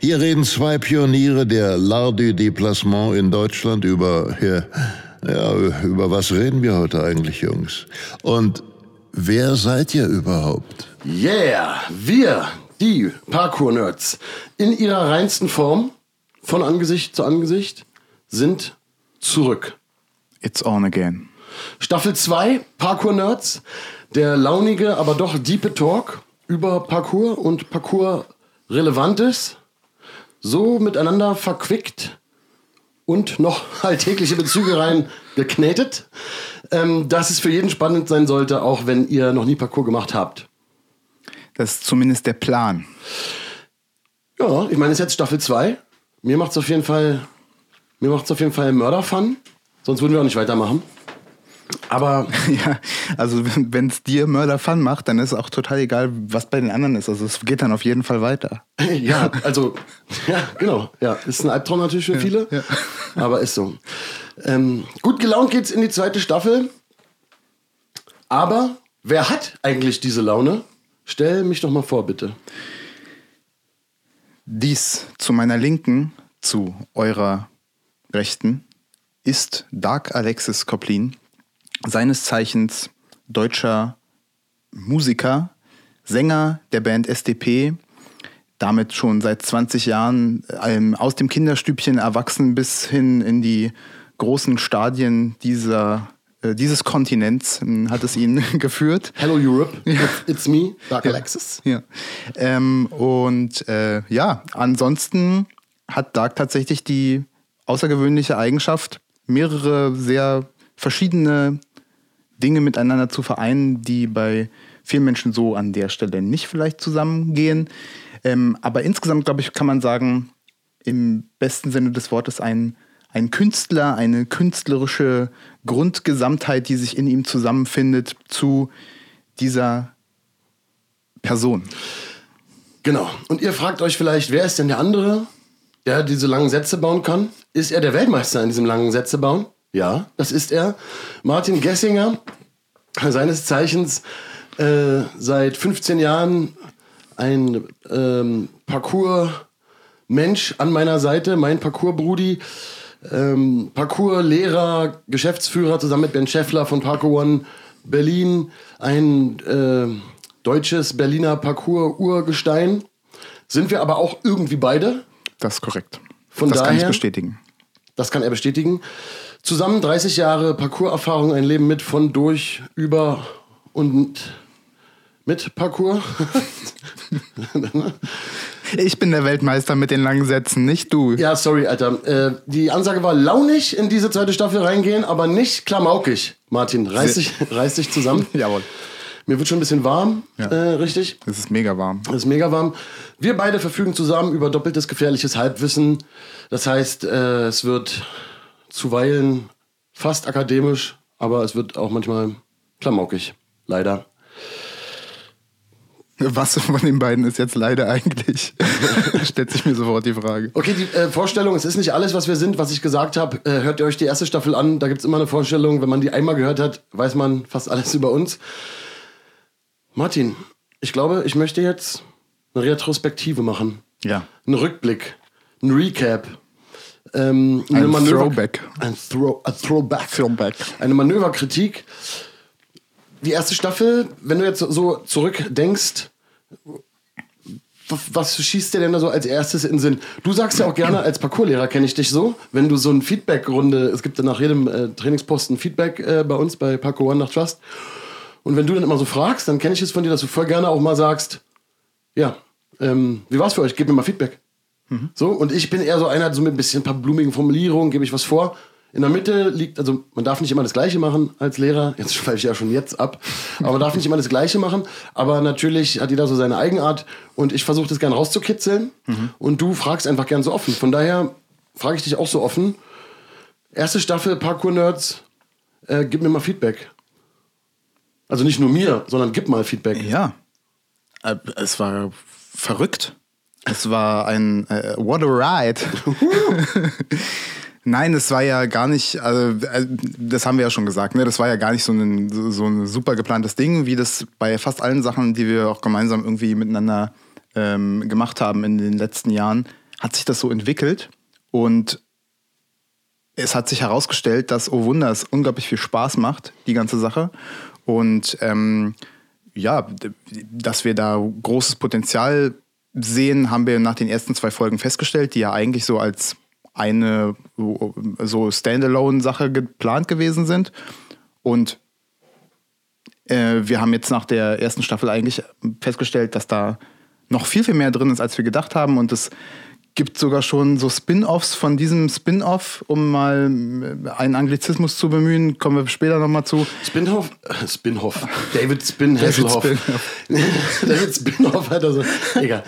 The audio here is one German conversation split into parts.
Hier reden zwei Pioniere der L'Art du Déplacement in Deutschland über, ja, ja, über was reden wir heute eigentlich, Jungs? Und wer seid ihr überhaupt? Yeah, wir, die Parkour-Nerds, in ihrer reinsten Form, von Angesicht zu Angesicht, sind zurück. It's on again. Staffel 2, Parkour-Nerds, der launige, aber doch diepe Talk über Parkour und Parkour-Relevantes, so miteinander verquickt und noch alltägliche Bezüge rein geknetet, ähm, dass es für jeden spannend sein sollte, auch wenn ihr noch nie Parkour gemacht habt. Das ist zumindest der Plan. Ja, ich meine, es ist jetzt Staffel 2. Mir macht es auf jeden Fall, mir macht's auf jeden Fall Mörderfun. Sonst würden wir auch nicht weitermachen. Aber ja, also wenn es dir Mörder Fun macht, dann ist auch total egal, was bei den anderen ist. Also es geht dann auf jeden Fall weiter. ja, also ja, genau. Ja, ist ein Albtraum natürlich für viele, ja. aber ist so. Ähm, gut gelaunt geht's in die zweite Staffel. Aber wer hat eigentlich diese Laune? Stell mich doch mal vor, bitte. Dies zu meiner Linken, zu eurer Rechten, ist Dark Alexis Koplin, seines Zeichens deutscher Musiker, Sänger der Band SDP, damit schon seit 20 Jahren ähm, aus dem Kinderstübchen erwachsen bis hin in die großen Stadien dieser, äh, dieses Kontinents äh, hat es ihn geführt. Hello Europe, ja. it's, me, Dark Alexis. Ja. Ähm, und äh, ja, ansonsten hat Dark tatsächlich die außergewöhnliche Eigenschaft, mehrere sehr verschiedene Dinge miteinander zu vereinen, die bei vielen Menschen so an der Stelle nicht vielleicht zusammengehen. Ähm, aber insgesamt, glaube ich, kann man sagen, im besten Sinne des Wortes ein, ein Künstler, eine künstlerische Grundgesamtheit, die sich in ihm zusammenfindet zu dieser Person. Genau. Und ihr fragt euch vielleicht, wer ist denn der andere, der diese langen Sätze bauen kann? Ist er der Weltmeister in diesem langen Sätze bauen? Ja, das ist er. Martin Gessinger, seines Zeichens äh, seit 15 Jahren ein ähm, Parcours-Mensch an meiner Seite, mein Parcours-Brudi, ähm, Parcours-Lehrer, Geschäftsführer zusammen mit Ben Scheffler von Parkour One Berlin, ein äh, deutsches Berliner Parcours-Urgestein. Sind wir aber auch irgendwie beide? Das ist korrekt. Von das daher, kann ich bestätigen. Das kann er bestätigen. Zusammen 30 Jahre Parcours-Erfahrung, ein Leben mit, von, durch, über und mit Parcours. ich bin der Weltmeister mit den langen Sätzen, nicht du. Ja, sorry, Alter. Äh, die Ansage war launig in diese zweite Staffel reingehen, aber nicht klamaukig. Martin, reiß dich, reiß dich zusammen. Jawohl. Mir wird schon ein bisschen warm, Ja. äh, richtig? Es ist mega warm. Es ist mega warm. Wir beide verfügen zusammen über doppeltes gefährliches Halbwissen. Das heißt, äh, es wird zuweilen fast akademisch, aber es wird auch manchmal klamaukig. Leider. Was von den beiden ist jetzt leider eigentlich? Stellt sich mir sofort die Frage. Okay, die äh, Vorstellung, es ist nicht alles, was wir sind, was ich gesagt habe. Äh, hört ihr euch die erste Staffel an, da gibt es immer eine Vorstellung. Wenn man die einmal gehört hat, weiß man fast alles über uns. Martin, ich glaube, ich möchte jetzt eine Retrospektive machen. Ja. Einen Rückblick, ein Recap. Ähm, eine Ein Manöver- Throwback. Ein, Throw, a Throwback. Throwback. Eine Manöverkritik. Die erste Staffel, wenn du jetzt so zurückdenkst, was, schießt dir denn da so als erstes in den Sinn? Du sagst ja auch gerne, als Parcourslehrer kenne ich dich so, wenn du so eine Feedback-Runde, es gibt ja nach jedem äh, Trainingsposten Feedback äh, bei uns bei Parkour One nach Trust. Und wenn du dann immer so fragst, dann kenne ich es von dir, dass du voll gerne auch mal sagst, ja, ähm, wie war's für euch? Gib mir mal Feedback. So, und ich bin eher so einer, so mit ein bisschen ein paar blumigen Formulierungen, gebe ich was vor. In der Mitte liegt, also man darf nicht immer das Gleiche machen als Lehrer. Jetzt schweife ich ja schon jetzt ab. Aber man darf nicht immer das Gleiche machen. Aber natürlich hat jeder so seine Eigenart. Und ich versuche das gerne rauszukitzeln. Und du fragst einfach gern so offen. Von daher frage ich dich auch so offen. Erste Staffel Parkour-Nerds, äh, gib mir mal Feedback. Also nicht nur mir, sondern gib mal Feedback. Ja. Äh, Es war verrückt. Es war ein äh, What a Ride. Nein, es war ja gar nicht, also, äh, das haben wir ja schon gesagt, ne? das war ja gar nicht so ein, so- ein super geplantes Ding, wie das bei fast allen Sachen, die wir auch gemeinsam irgendwie miteinander ähm, gemacht haben in den letzten Jahren, hat sich das so entwickelt und es hat sich herausgestellt, dass Oh Wunder es unglaublich viel Spaß macht, die ganze Sache. Und ähm, ja, dass wir da großes Potenzial sehen, haben wir nach den ersten zwei Folgen festgestellt, die ja eigentlich so als eine so Standalone-Sache geplant gewesen sind. Und äh, wir haben jetzt nach der ersten Staffel eigentlich festgestellt, dass da noch viel, viel mehr drin ist, als wir gedacht haben. Und es gibt sogar schon so Spin-offs von diesem Spin-off, um mal äh, einen Anglizismus zu bemühen. Kommen wir später nochmal zu. Spinhoff, äh, Spinhoff, David Spin Hasselhoff. David Spinhoff hat also, egal.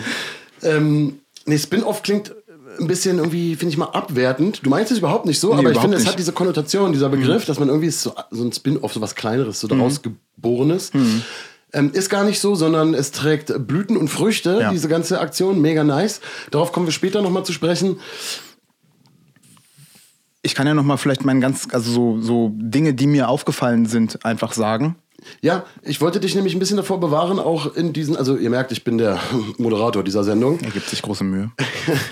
Ähm, nee, Spin-off klingt ein bisschen irgendwie, finde ich mal, abwertend. Du meinst es überhaupt nicht so, aber ich finde, es hat diese Konnotation, dieser Begriff, dass man irgendwie so, so ein Spin-off, so was Kleineres, so daraus Geborenes. Ähm, ist gar nicht so, sondern es trägt Blüten und Früchte, Ja. diese ganze Aktion, mega nice. Darauf kommen wir später nochmal zu sprechen. Ich kann ja nochmal vielleicht meinen ganz, also so, so Dinge, die mir aufgefallen sind, einfach sagen. Ja, ich wollte dich nämlich ein bisschen davor bewahren, auch in diesen, also ihr merkt, ich bin der Moderator dieser Sendung. Er gibt sich große Mühe.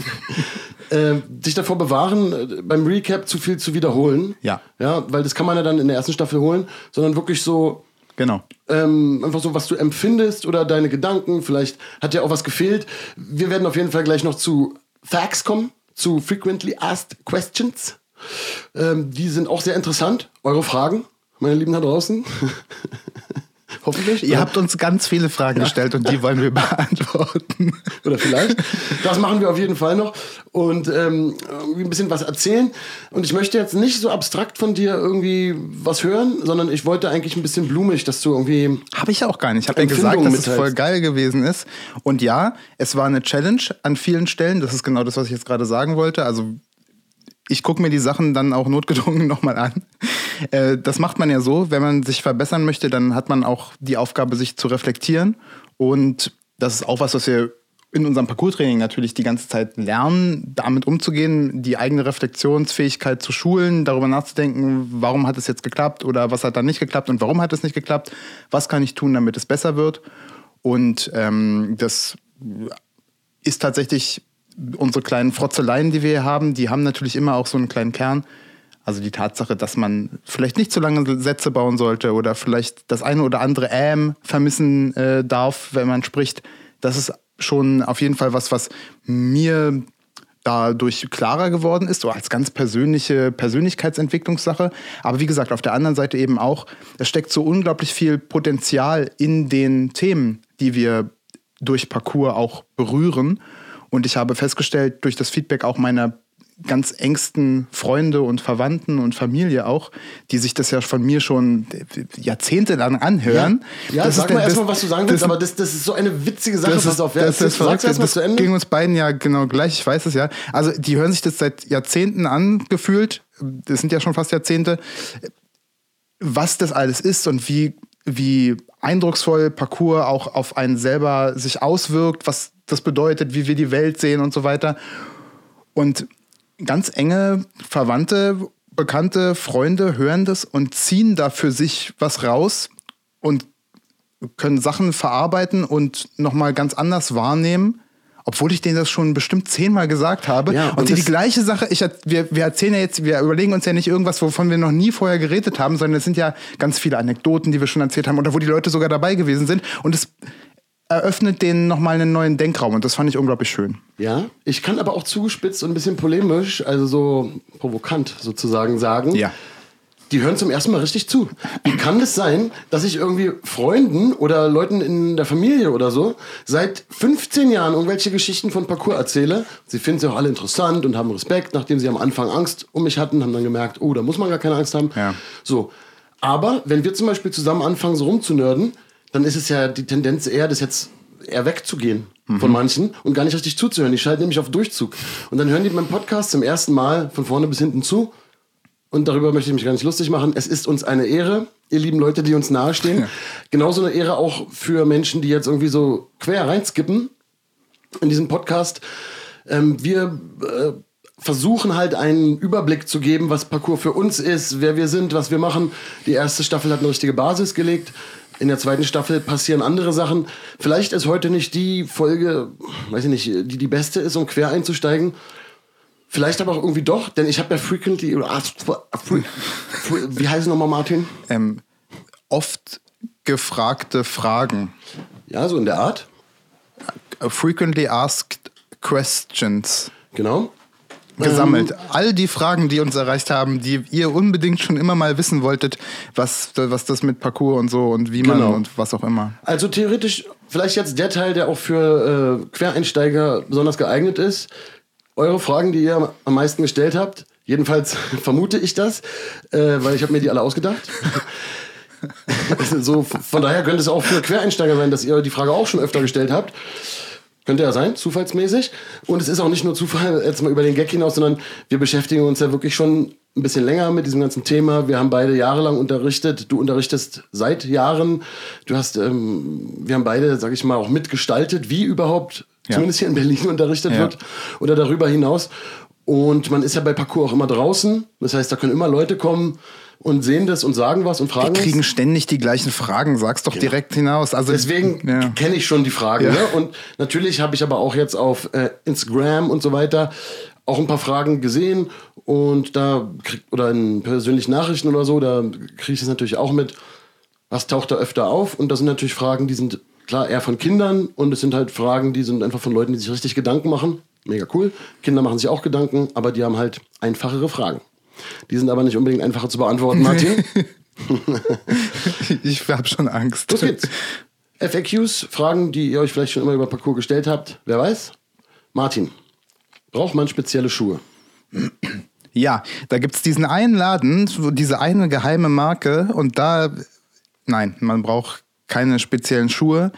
äh, dich davor bewahren, äh, beim Recap zu viel zu wiederholen. Ja. Ja, weil das kann man ja dann in der ersten Staffel holen, sondern wirklich so, Genau. ähm, einfach so, was du empfindest oder deine Gedanken. Vielleicht hat ja auch was gefehlt. Wir werden auf jeden Fall gleich noch zu Facts kommen, zu Frequently Asked Questions. Ähm, die sind auch sehr interessant. Eure Fragen, meine Lieben da draußen. Hoffentlich. Ihr habt uns ganz viele Fragen gestellt und die wollen wir beantworten. Oder vielleicht. Das machen wir auf jeden Fall noch. Und ähm, irgendwie ein bisschen was erzählen. Und ich möchte jetzt nicht so abstrakt von dir irgendwie was hören, sondern ich wollte eigentlich ein bisschen blumig, dass du irgendwie. Habe ich auch gar nicht. Ich habe ja gesagt, dass es voll mitteilst. geil gewesen ist. Und ja, es war eine Challenge an vielen Stellen. Das ist genau das, was ich jetzt gerade sagen wollte. Also ich gucke mir die Sachen dann auch notgedrungen nochmal an. Äh, das macht man ja so, wenn man sich verbessern möchte, dann hat man auch die Aufgabe, sich zu reflektieren. Und das ist auch was, was wir in unserem Parcours-Training natürlich die ganze Zeit lernen, damit umzugehen, die eigene Reflexionsfähigkeit zu schulen, darüber nachzudenken, warum hat es jetzt geklappt oder was hat dann nicht geklappt und warum hat es nicht geklappt, was kann ich tun, damit es besser wird. Und ähm, das ist tatsächlich unsere kleinen Frotzeleien, die wir hier haben, die haben natürlich immer auch so einen kleinen Kern. Also die Tatsache, dass man vielleicht nicht zu lange Sätze bauen sollte oder vielleicht das eine oder andere Ähm vermissen äh, darf, wenn man spricht. Das ist schon auf jeden Fall was, was mir dadurch klarer geworden ist, so als ganz persönliche Persönlichkeitsentwicklungssache. Aber wie gesagt, auf der anderen Seite eben auch, es steckt so unglaublich viel Potenzial in den Themen, die wir durch Parcours auch berühren. Und ich habe festgestellt, durch das Feedback auch meiner ganz engsten Freunde und Verwandten und Familie auch, die sich das ja von mir schon jahrzehntelang anhören. Ja, Das sag ist mal erstmal, was du sagen willst, das- aber das, das ist so eine witzige Sache. das Pass ist, auf, wer das sag's erstmal Das zu Ende. ging uns beiden ja genau gleich, ich weiß es ja. Also die hören sich das seit Jahrzehnten angefühlt. Das sind ja schon fast Jahrzehnte. Was das alles ist und wie, wie eindrucksvoll Parcours auch auf einen selber sich auswirkt, was das bedeutet, wie wir die Welt sehen und so weiter. Und ganz enge Verwandte, Bekannte, Freunde hören das und ziehen da für sich was raus und können Sachen verarbeiten und nochmal ganz anders wahrnehmen. Obwohl ich denen das schon bestimmt zehnmal gesagt habe. Ja, und und die, die gleiche Sache, ich, wir, wir erzählen ja jetzt, wir überlegen uns ja nicht irgendwas, wovon wir noch nie vorher geredet haben, sondern es sind ja ganz viele Anekdoten, die wir schon erzählt haben oder wo die Leute sogar dabei gewesen sind. Und es eröffnet denen nochmal einen neuen Denkraum und das fand ich unglaublich schön. Ja, ich kann aber auch zugespitzt und ein bisschen polemisch, also so provokant sozusagen sagen. Ja. Die hören zum ersten Mal richtig zu. Wie kann es sein, dass ich irgendwie Freunden oder Leuten in der Familie oder so seit 15 Jahren irgendwelche Geschichten von Parcours erzähle? Sie finden sie auch alle interessant und haben Respekt, nachdem sie am Anfang Angst um mich hatten, haben dann gemerkt, oh, da muss man gar keine Angst haben. Ja. So. Aber wenn wir zum Beispiel zusammen anfangen, so rumzunörden, dann ist es ja die Tendenz eher, das jetzt eher wegzugehen von manchen und gar nicht richtig zuzuhören. Die schalten nämlich auf Durchzug. Und dann hören die meinen Podcast zum ersten Mal von vorne bis hinten zu. Und darüber möchte ich mich gar nicht lustig machen. Es ist uns eine Ehre, ihr lieben Leute, die uns nahestehen. Genauso eine Ehre auch für Menschen, die jetzt irgendwie so quer reinskippen in diesen Podcast. Ähm, wir äh, versuchen halt einen Überblick zu geben, was Parcours für uns ist, wer wir sind, was wir machen. Die erste Staffel hat eine richtige Basis gelegt. In der zweiten Staffel passieren andere Sachen. Vielleicht ist heute nicht die Folge, weiß ich nicht, die die beste ist, um quer einzusteigen. Vielleicht aber auch irgendwie doch, denn ich habe ja frequently, wie heißt nochmal Martin? Ähm, oft gefragte Fragen. Ja, so in der Art. Frequently asked questions. Genau. gesammelt. All die Fragen, die uns erreicht haben, die ihr unbedingt schon immer mal wissen wolltet, was, was das mit Parcours und so und wie man Genau. und was auch immer. Also theoretisch, vielleicht jetzt der Teil, der auch für äh, Quereinsteiger besonders geeignet ist. Eure Fragen, die ihr am meisten gestellt habt, jedenfalls vermute ich das, äh, weil ich habe mir die alle ausgedacht. so, von daher könnte es auch für Quereinsteiger sein, dass ihr die Frage auch schon öfter gestellt habt. Könnte ja sein, zufallsmäßig. Und es ist auch nicht nur Zufall, jetzt mal über den Gag hinaus, sondern wir beschäftigen uns ja wirklich schon ein bisschen länger mit diesem ganzen Thema. Wir haben beide jahrelang unterrichtet. Du unterrichtest seit Jahren. Du hast, ähm, wir haben beide, sag ich mal, auch mitgestaltet, wie überhaupt, Ja. zumindest hier in Berlin unterrichtet Ja. wird oder darüber hinaus. Und man ist ja bei Parcours auch immer draußen. Das heißt, da können immer Leute kommen und sehen das und sagen was und fragen was. kriegen ständig die gleichen Fragen. Sag's doch direkt hinaus. Also Deswegen ja. kenne ich schon die Fragen. Ja. Ne? Und natürlich habe ich aber auch jetzt auf äh, Instagram und so weiter auch ein paar Fragen gesehen und da krieg, oder in persönlichen Nachrichten oder so, da kriege ich es natürlich auch mit, was taucht da öfter auf und das sind natürlich Fragen, die sind klar eher von Kindern und es sind halt Fragen, die sind einfach von Leuten, die sich richtig Gedanken machen. Mega cool. Kinder machen sich auch Gedanken, aber die haben halt einfachere Fragen. Die sind aber nicht unbedingt einfacher zu beantworten, Martin. ich habe schon Angst. Los geht's. FAQs, Fragen, die ihr euch vielleicht schon immer über Parcours gestellt habt. Wer weiß? Martin, braucht man spezielle Schuhe? Ja, da gibt's diesen einen Laden, diese eine geheime Marke und da, nein, man braucht keine speziellen Schuhe.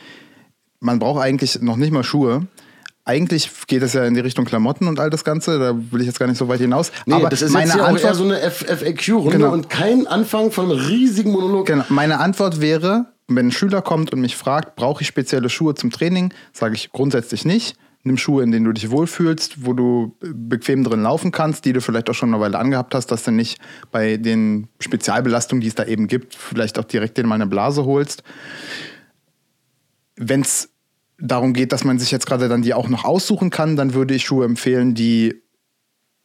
Man braucht eigentlich noch nicht mal Schuhe. Eigentlich geht es ja in die Richtung Klamotten und all das Ganze. Da will ich jetzt gar nicht so weit hinaus. Nee, Aber das ist meine jetzt Antwort, eher so eine FAQ-Runde Genau. und kein Anfang von einem riesigen Monolog. Genau. Meine Antwort wäre, wenn ein Schüler kommt und mich fragt, brauche ich spezielle Schuhe zum Training, sage ich grundsätzlich nicht. Nimm Schuhe, in denen du dich wohlfühlst, wo du bequem drin laufen kannst, die du vielleicht auch schon eine Weile angehabt hast, dass du nicht bei den Spezialbelastungen, die es da eben gibt, vielleicht auch direkt dir mal eine Blase holst. Wenn es darum geht, dass man sich jetzt gerade dann die auch noch aussuchen kann, dann würde ich Schuhe empfehlen, die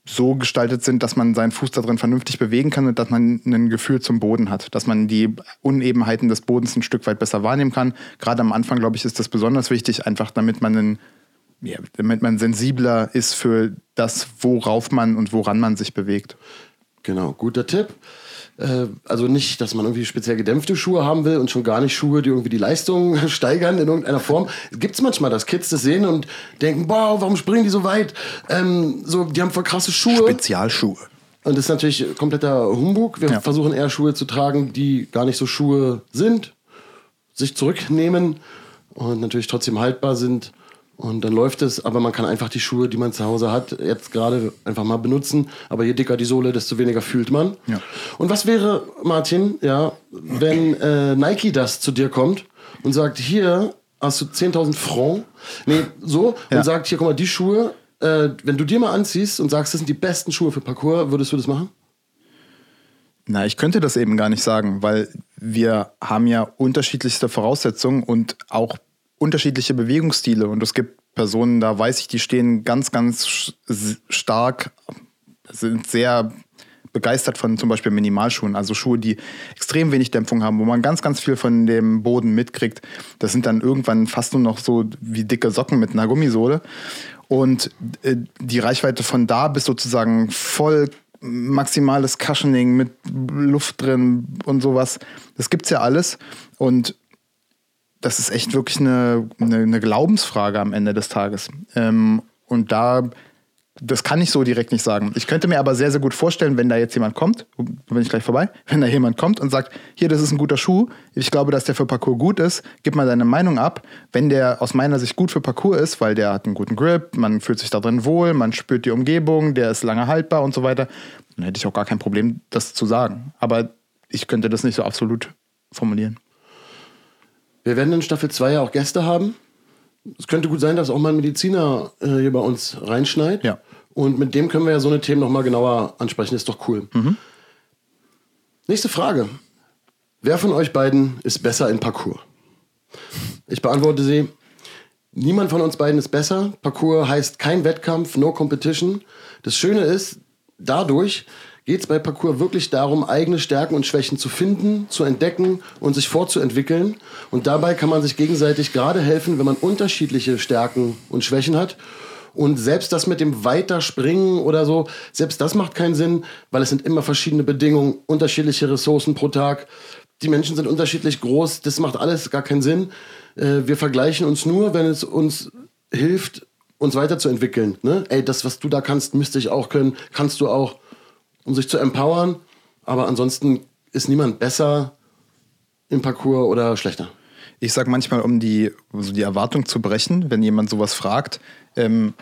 so gestaltet sind, dass man seinen Fuß da drin vernünftig bewegen kann und dass man ein Gefühl zum Boden hat, dass man die Unebenheiten des Bodens ein Stück weit besser wahrnehmen kann. Gerade am Anfang, glaube ich, ist das besonders wichtig, einfach damit man einen, ja, damit man sensibler ist für das, worauf man und woran man sich bewegt. Genau, guter Tipp. Äh, Also nicht, dass man irgendwie speziell gedämpfte Schuhe haben will und schon gar nicht Schuhe, die irgendwie die Leistung steigern in irgendeiner Form. Gibt es manchmal, dass Kids das sehen und denken, boah, warum springen die so weit? Ähm, so, die haben voll krasse Schuhe. Spezialschuhe. Und das ist natürlich kompletter Humbug. Wir Ja. versuchen eher Schuhe zu tragen, die gar nicht so Schuhe sind, sich zurücknehmen und natürlich trotzdem haltbar sind. Und dann läuft es, aber man kann einfach die Schuhe, die man zu Hause hat, jetzt gerade einfach mal benutzen. Aber je dicker die Sohle, desto weniger fühlt man. Ja. Und was wäre, Martin, ja, wenn äh, Nike das zu dir kommt und sagt, hier hast du 10.000 Franc, nee, so, Ja. und sagt, hier, guck mal, die Schuhe, äh, wenn du dir mal anziehst und sagst, das sind die besten Schuhe für Parcours, würdest du das machen? Na, ich könnte das eben gar nicht sagen, weil wir haben ja unterschiedlichste Voraussetzungen und auch unterschiedliche Bewegungsstile. Und es gibt Personen, da weiß ich, die stehen ganz, ganz stark, sind sehr begeistert von zum Beispiel Minimalschuhen, also Schuhe, die extrem wenig Dämpfung haben, wo man ganz, ganz viel von dem Boden mitkriegt. Das sind dann irgendwann fast nur noch so wie dicke Socken mit einer Gummisohle. Und äh, die Reichweite von da bis sozusagen voll maximales Cushioning mit Luft drin und sowas. Das gibt's ja alles. Und das ist echt wirklich eine, eine, eine Glaubensfrage am Ende des Tages. Ähm, und da das kann ich so direkt nicht sagen. Ich könnte mir aber sehr, sehr gut vorstellen, wenn da jetzt jemand kommt, bin ich gleich vorbei, wenn da jemand kommt und sagt, hier, das ist ein guter Schuh, ich glaube, dass der für Parcours gut ist, gib mal deine Meinung ab. Wenn der aus meiner Sicht gut für Parcours ist, weil der hat einen guten Grip, man fühlt sich da drin wohl, man spürt die Umgebung, der ist lange haltbar und so weiter, dann hätte ich auch gar kein Problem, das zu sagen. Aber ich könnte das nicht so absolut formulieren. Wir werden in Staffel 2 ja auch Gäste haben. Es könnte gut sein, dass auch mal ein Mediziner äh, hier bei uns reinschneit. Ja. Und mit dem können wir ja so eine Themen nochmal genauer ansprechen. Ist doch cool. Nächste Frage. Wer von euch beiden ist besser in Parcours? Ich beantworte sie. Niemand von uns beiden ist besser. Parcours heißt kein Wettkampf, no competition. Das Schöne ist, dadurch geht es bei Parcours wirklich darum, eigene Stärken und Schwächen zu finden, zu entdecken und sich fortzuentwickeln. Und dabei kann man sich gegenseitig gerade helfen, wenn man unterschiedliche Stärken und Schwächen hat. Und selbst das mit dem Weiterspringen oder so, selbst das macht keinen Sinn, weil es sind immer verschiedene Bedingungen, unterschiedliche Ressourcen pro Tag. Die Menschen sind unterschiedlich groß, das macht alles gar keinen Sinn. Äh, wir vergleichen uns nur, wenn es uns hilft, uns weiterzuentwickeln. Ne? Ey, das, was du da kannst, müsste ich auch können, kannst du auch, um sich zu empowern. Aber ansonsten ist niemand besser im Parcours oder schlechter. Ich sage manchmal, um die, also die Erwartung zu brechen, wenn jemand sowas fragt, ähm,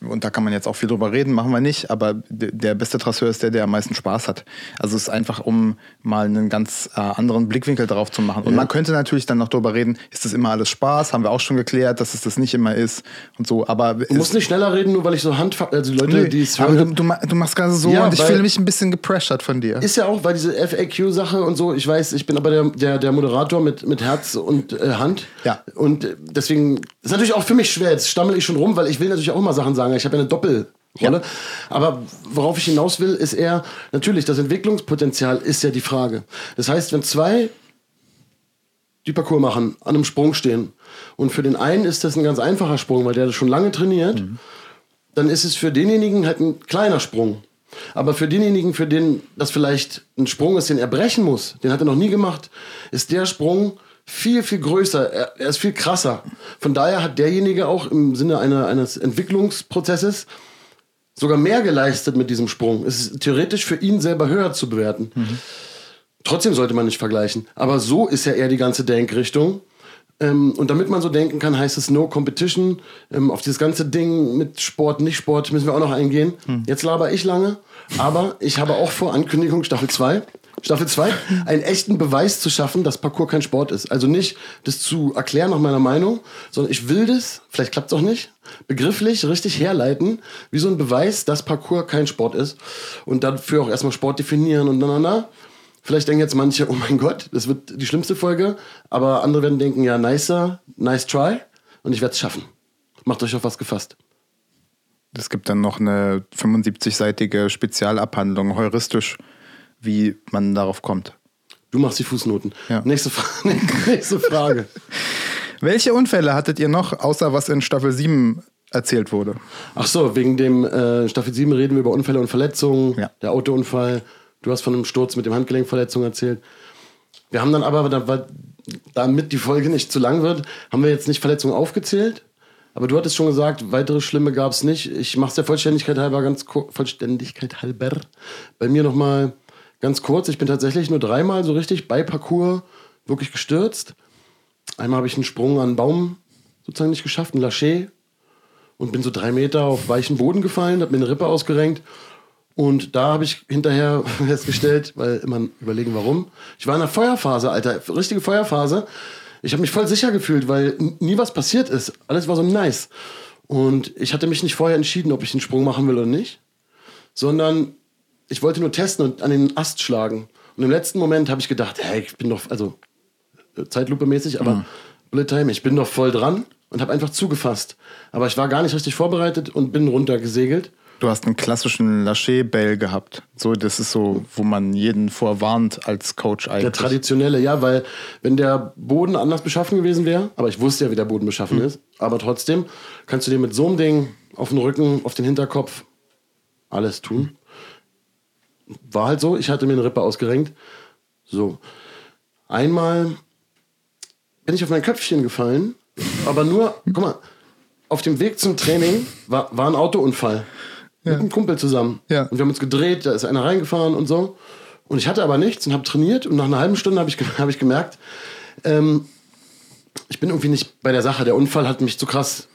und da kann man jetzt auch viel drüber reden, machen wir nicht, aber der beste Trasseur ist der, der am meisten Spaß hat. Also es ist einfach, um mal einen ganz äh, anderen Blickwinkel drauf zu machen. Und ja. man könnte natürlich dann noch drüber reden, ist das immer alles Spaß? Haben wir auch schon geklärt, dass es das nicht immer ist und so. Aber du musst nicht schneller reden, nur weil ich so Hand, also Leute, nee, die es Aber du, du, du, machst gerade so ja, und ich fühle mich ein bisschen gepressured von dir. Ist ja auch, weil diese FAQ-Sache und so, ich weiß, ich bin aber der, der, der Moderator mit, mit Herz und äh, Hand. Ja. Und deswegen ist natürlich auch für mich schwer. Jetzt stammel ich schon rum, weil ich will natürlich auch immer Sachen sagen. Ich habe ja eine Doppel- Rolle. Ja. Aber worauf ich hinaus will, ist eher, natürlich, das Entwicklungspotenzial ist ja die Frage. Das heißt, wenn zwei die Parcours machen, an einem Sprung stehen und für den einen ist das ein ganz einfacher Sprung, weil der das schon lange trainiert, mhm. dann ist es für denjenigen halt ein kleiner Sprung. Aber für denjenigen, für den das vielleicht ein Sprung ist, den er brechen muss, den hat er noch nie gemacht, ist der Sprung viel, viel größer. Er, er ist viel krasser. Von daher hat derjenige auch im Sinne einer, eines Entwicklungsprozesses sogar mehr geleistet mit diesem Sprung. Es ist theoretisch für ihn selber höher zu bewerten. Mhm. Trotzdem sollte man nicht vergleichen. Aber so ist ja eher die ganze Denkrichtung. Ähm, und damit man so denken kann, heißt es No Competition. Ähm, auf dieses ganze Ding mit Sport, nicht Sport müssen wir auch noch eingehen. Mhm. Jetzt laber ich lange, aber ich habe auch vor Ankündigung Staffel 2 Staffel 2, einen echten Beweis zu schaffen, dass Parkour kein Sport ist. Also nicht das zu erklären nach meiner Meinung, sondern ich will das, vielleicht klappt es auch nicht, begrifflich richtig herleiten, wie so ein Beweis, dass Parkour kein Sport ist. Und dafür auch erstmal Sport definieren und na, na, na. Vielleicht denken jetzt manche, oh mein Gott, das wird die schlimmste Folge. Aber andere werden denken, ja, nicer, nice try. Und ich werde es schaffen. Macht euch auf was gefasst. Es gibt dann noch eine 75-seitige Spezialabhandlung, heuristisch wie man darauf kommt. Du machst die Fußnoten. Ja. Nächste, Fra nächste Frage. Welche Unfälle hattet ihr noch, außer was in Staffel 7 erzählt wurde? Ach so, wegen dem äh, Staffel 7 reden wir über Unfälle und Verletzungen, ja. der Autounfall. Du hast von einem Sturz mit dem Handgelenkverletzung erzählt. Wir haben dann aber, damit die Folge nicht zu lang wird, haben wir jetzt nicht Verletzungen aufgezählt. Aber du hattest schon gesagt, weitere schlimme gab es nicht. Ich mache es der Vollständigkeit halber ganz Vollständigkeit halber bei mir nochmal Ganz kurz, ich bin tatsächlich nur dreimal so richtig bei Parcours wirklich gestürzt. Einmal habe ich einen Sprung an einen Baum sozusagen nicht geschafft, ein Lâcher. Und bin so drei Meter auf weichen Boden gefallen, habe mir eine Rippe ausgerenkt. Und da habe ich hinterher festgestellt, weil immer überlegen, warum. Ich war in einer Feuerphase, Alter, richtige Feuerphase. Ich habe mich voll sicher gefühlt, weil nie was passiert ist. Alles war so nice. Und ich hatte mich nicht vorher entschieden, ob ich den Sprung machen will oder nicht, sondern ich wollte nur testen und an den Ast schlagen. Und im letzten Moment habe ich gedacht, hey, ich bin doch, also Zeitlupe mäßig, aber mhm. Bullet Time, ich bin doch voll dran und habe einfach zugefasst. Aber ich war gar nicht richtig vorbereitet und bin runtergesegelt. Du hast einen klassischen Lâcher-Bell gehabt. So, das ist so, wo man jeden vorwarnt als Coach eigentlich. Der traditionelle, ja, weil wenn der Boden anders beschaffen gewesen wäre, aber ich wusste ja, wie der Boden beschaffen mhm. ist, aber trotzdem kannst du dir mit so einem Ding auf den Rücken, auf den Hinterkopf alles tun. War halt so, ich hatte mir eine Rippe ausgerenkt. So. Einmal bin ich auf mein Köpfchen gefallen, aber nur, guck mal, auf dem Weg zum Training war, war ein Autounfall. Mit einem Kumpel zusammen. Ja. Und wir haben uns gedreht, da ist einer reingefahren und so. Und ich hatte aber nichts und habe trainiert und nach einer halben Stunde habe ich, hab ich gemerkt, ähm, ich bin irgendwie nicht bei der Sache. Der Unfall hat mich zu krass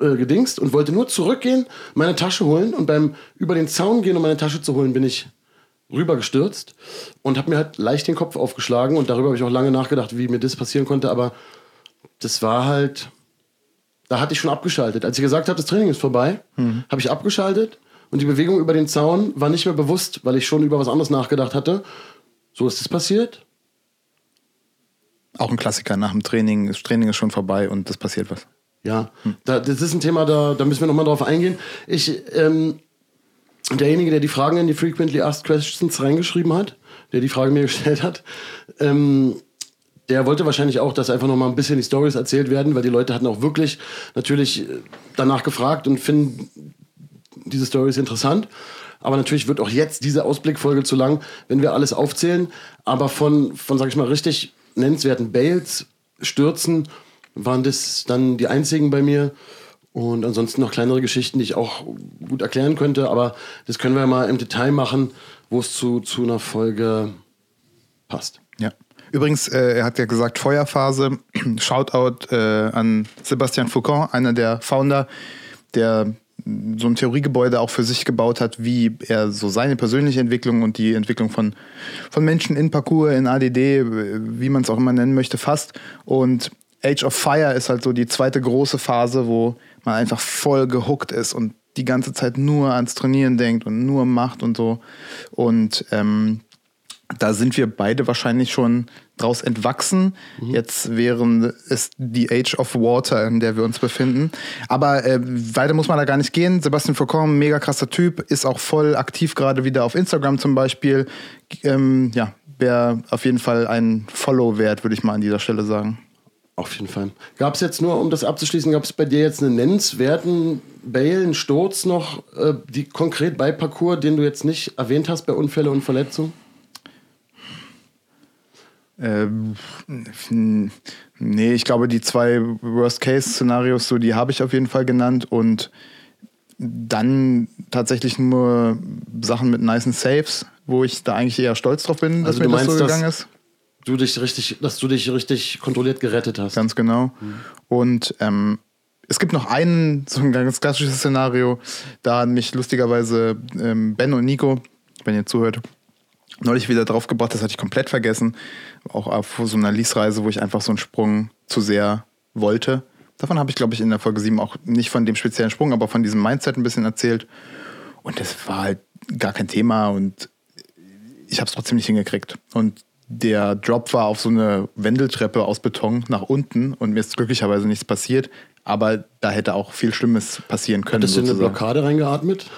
äh, gedingst und wollte nur zurückgehen, meine Tasche holen und beim über den Zaun gehen, um meine Tasche zu holen, bin ich rübergestürzt und habe mir halt leicht den Kopf aufgeschlagen und darüber habe ich auch lange nachgedacht, wie mir das passieren konnte, aber das war halt, da hatte ich schon abgeschaltet. Als ich gesagt habe, das Training ist vorbei, habe ich abgeschaltet und die Bewegung über den Zaun war nicht mehr bewusst, weil ich schon über was anderes nachgedacht hatte. So ist es passiert. Auch ein Klassiker nach dem Training. Das Training ist schon vorbei und es passiert was. Ja, da, das ist ein Thema, da, da müssen wir nochmal drauf eingehen. Ich, ähm, derjenige, der die Fragen in die Frequently Asked Questions reingeschrieben hat, der die Frage mir gestellt hat, ähm, der wollte wahrscheinlich auch, dass einfach nochmal ein bisschen die Stories erzählt werden, weil die Leute hatten auch wirklich natürlich äh, danach gefragt und finden diese Stories interessant. Aber natürlich wird auch jetzt diese Ausblickfolge zu lang, wenn wir alles aufzählen. Aber von, von sag ich mal, richtig nennenswerten Bales, Stürzen, waren das dann die einzigen bei mir. Und ansonsten noch kleinere Geschichten, die ich auch gut erklären könnte. Aber das können wir mal im Detail machen, wo es zu, zu einer Folge passt. Ja. Übrigens, äh, er hat ja gesagt, Feuerphase. Shoutout äh, an Sebastian Foucault, einer der Founder, der so ein Theoriegebäude auch für sich gebaut hat, wie er so seine persönliche Entwicklung und die Entwicklung von, von Menschen in Parcours, in ADD, wie man es auch immer nennen möchte, fasst. Und Age of Fire ist halt so die zweite große Phase, wo man einfach voll gehuckt ist und die ganze Zeit nur ans Trainieren denkt und nur macht und so. Und ähm, da sind wir beide wahrscheinlich schon draus entwachsen. Jetzt wären es die Age of Water, in der wir uns befinden. Aber äh, weiter muss man da gar nicht gehen. Sebastian Foucault, mega krasser Typ, ist auch voll aktiv gerade wieder auf Instagram zum Beispiel. Ähm, ja, wäre auf jeden Fall ein Follow wert, würde ich mal an dieser Stelle sagen. Auf jeden Fall. Gab es jetzt nur, um das abzuschließen, gab es bei dir jetzt einen nennenswerten Bail, einen Sturz noch, äh, die konkret bei Parcours, den du jetzt nicht erwähnt hast bei Unfälle und Verletzungen? Ähm, nee, ich glaube, die zwei Worst-Case-Szenarios, so, die habe ich auf jeden Fall genannt und dann tatsächlich nur Sachen mit nicen Saves, wo ich da eigentlich eher stolz drauf bin, dass Also mir du das so meinst, dass- gegangen ist. Du dich richtig, dass du dich richtig kontrolliert gerettet hast. Ganz genau. Mhm. Und ähm, es gibt noch einen, so ein ganz klassisches Szenario, da haben mich lustigerweise ähm, Ben und Nico, wenn ihr zuhört, neulich wieder draufgebracht, das hatte ich komplett vergessen. Auch auf so einer Liesreise, wo ich einfach so einen Sprung zu sehr wollte. Davon habe ich, glaube ich, in der Folge 7 auch nicht von dem speziellen Sprung, aber von diesem Mindset ein bisschen erzählt. Und das war halt gar kein Thema und ich habe es trotzdem nicht hingekriegt. Und der Drop war auf so eine Wendeltreppe aus Beton nach unten und mir ist glücklicherweise nichts passiert. Aber da hätte auch viel Schlimmes passieren können. Hattest du in eine. Blockade reingeatmet?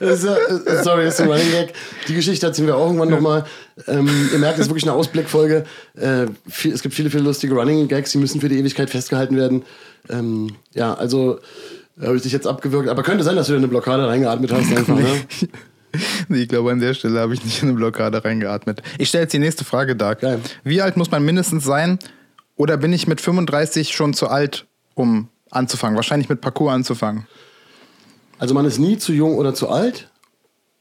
Äh, Sorry, das ist ein Running Gag. Die Geschichte erzählen wir auch irgendwann nochmal. Ähm, ihr merkt, es ist wirklich eine Ausblickfolge. Äh, viel, es gibt viele, viele lustige Running Gags, die müssen für die Ewigkeit festgehalten werden. Ähm, ja, also habe ich dich jetzt abgewürgt. Aber könnte sein, dass du in eine Blockade reingeatmet hast. Einfach, ne? Ich glaube, an der Stelle habe ich nicht in eine Blockade reingeatmet. Ich stelle jetzt die nächste Frage, Dark. Geil. Wie alt muss man mindestens sein? Oder bin ich mit 35 schon zu alt, um anzufangen? Wahrscheinlich mit Parcours anzufangen. Also man ist nie zu jung oder zu alt.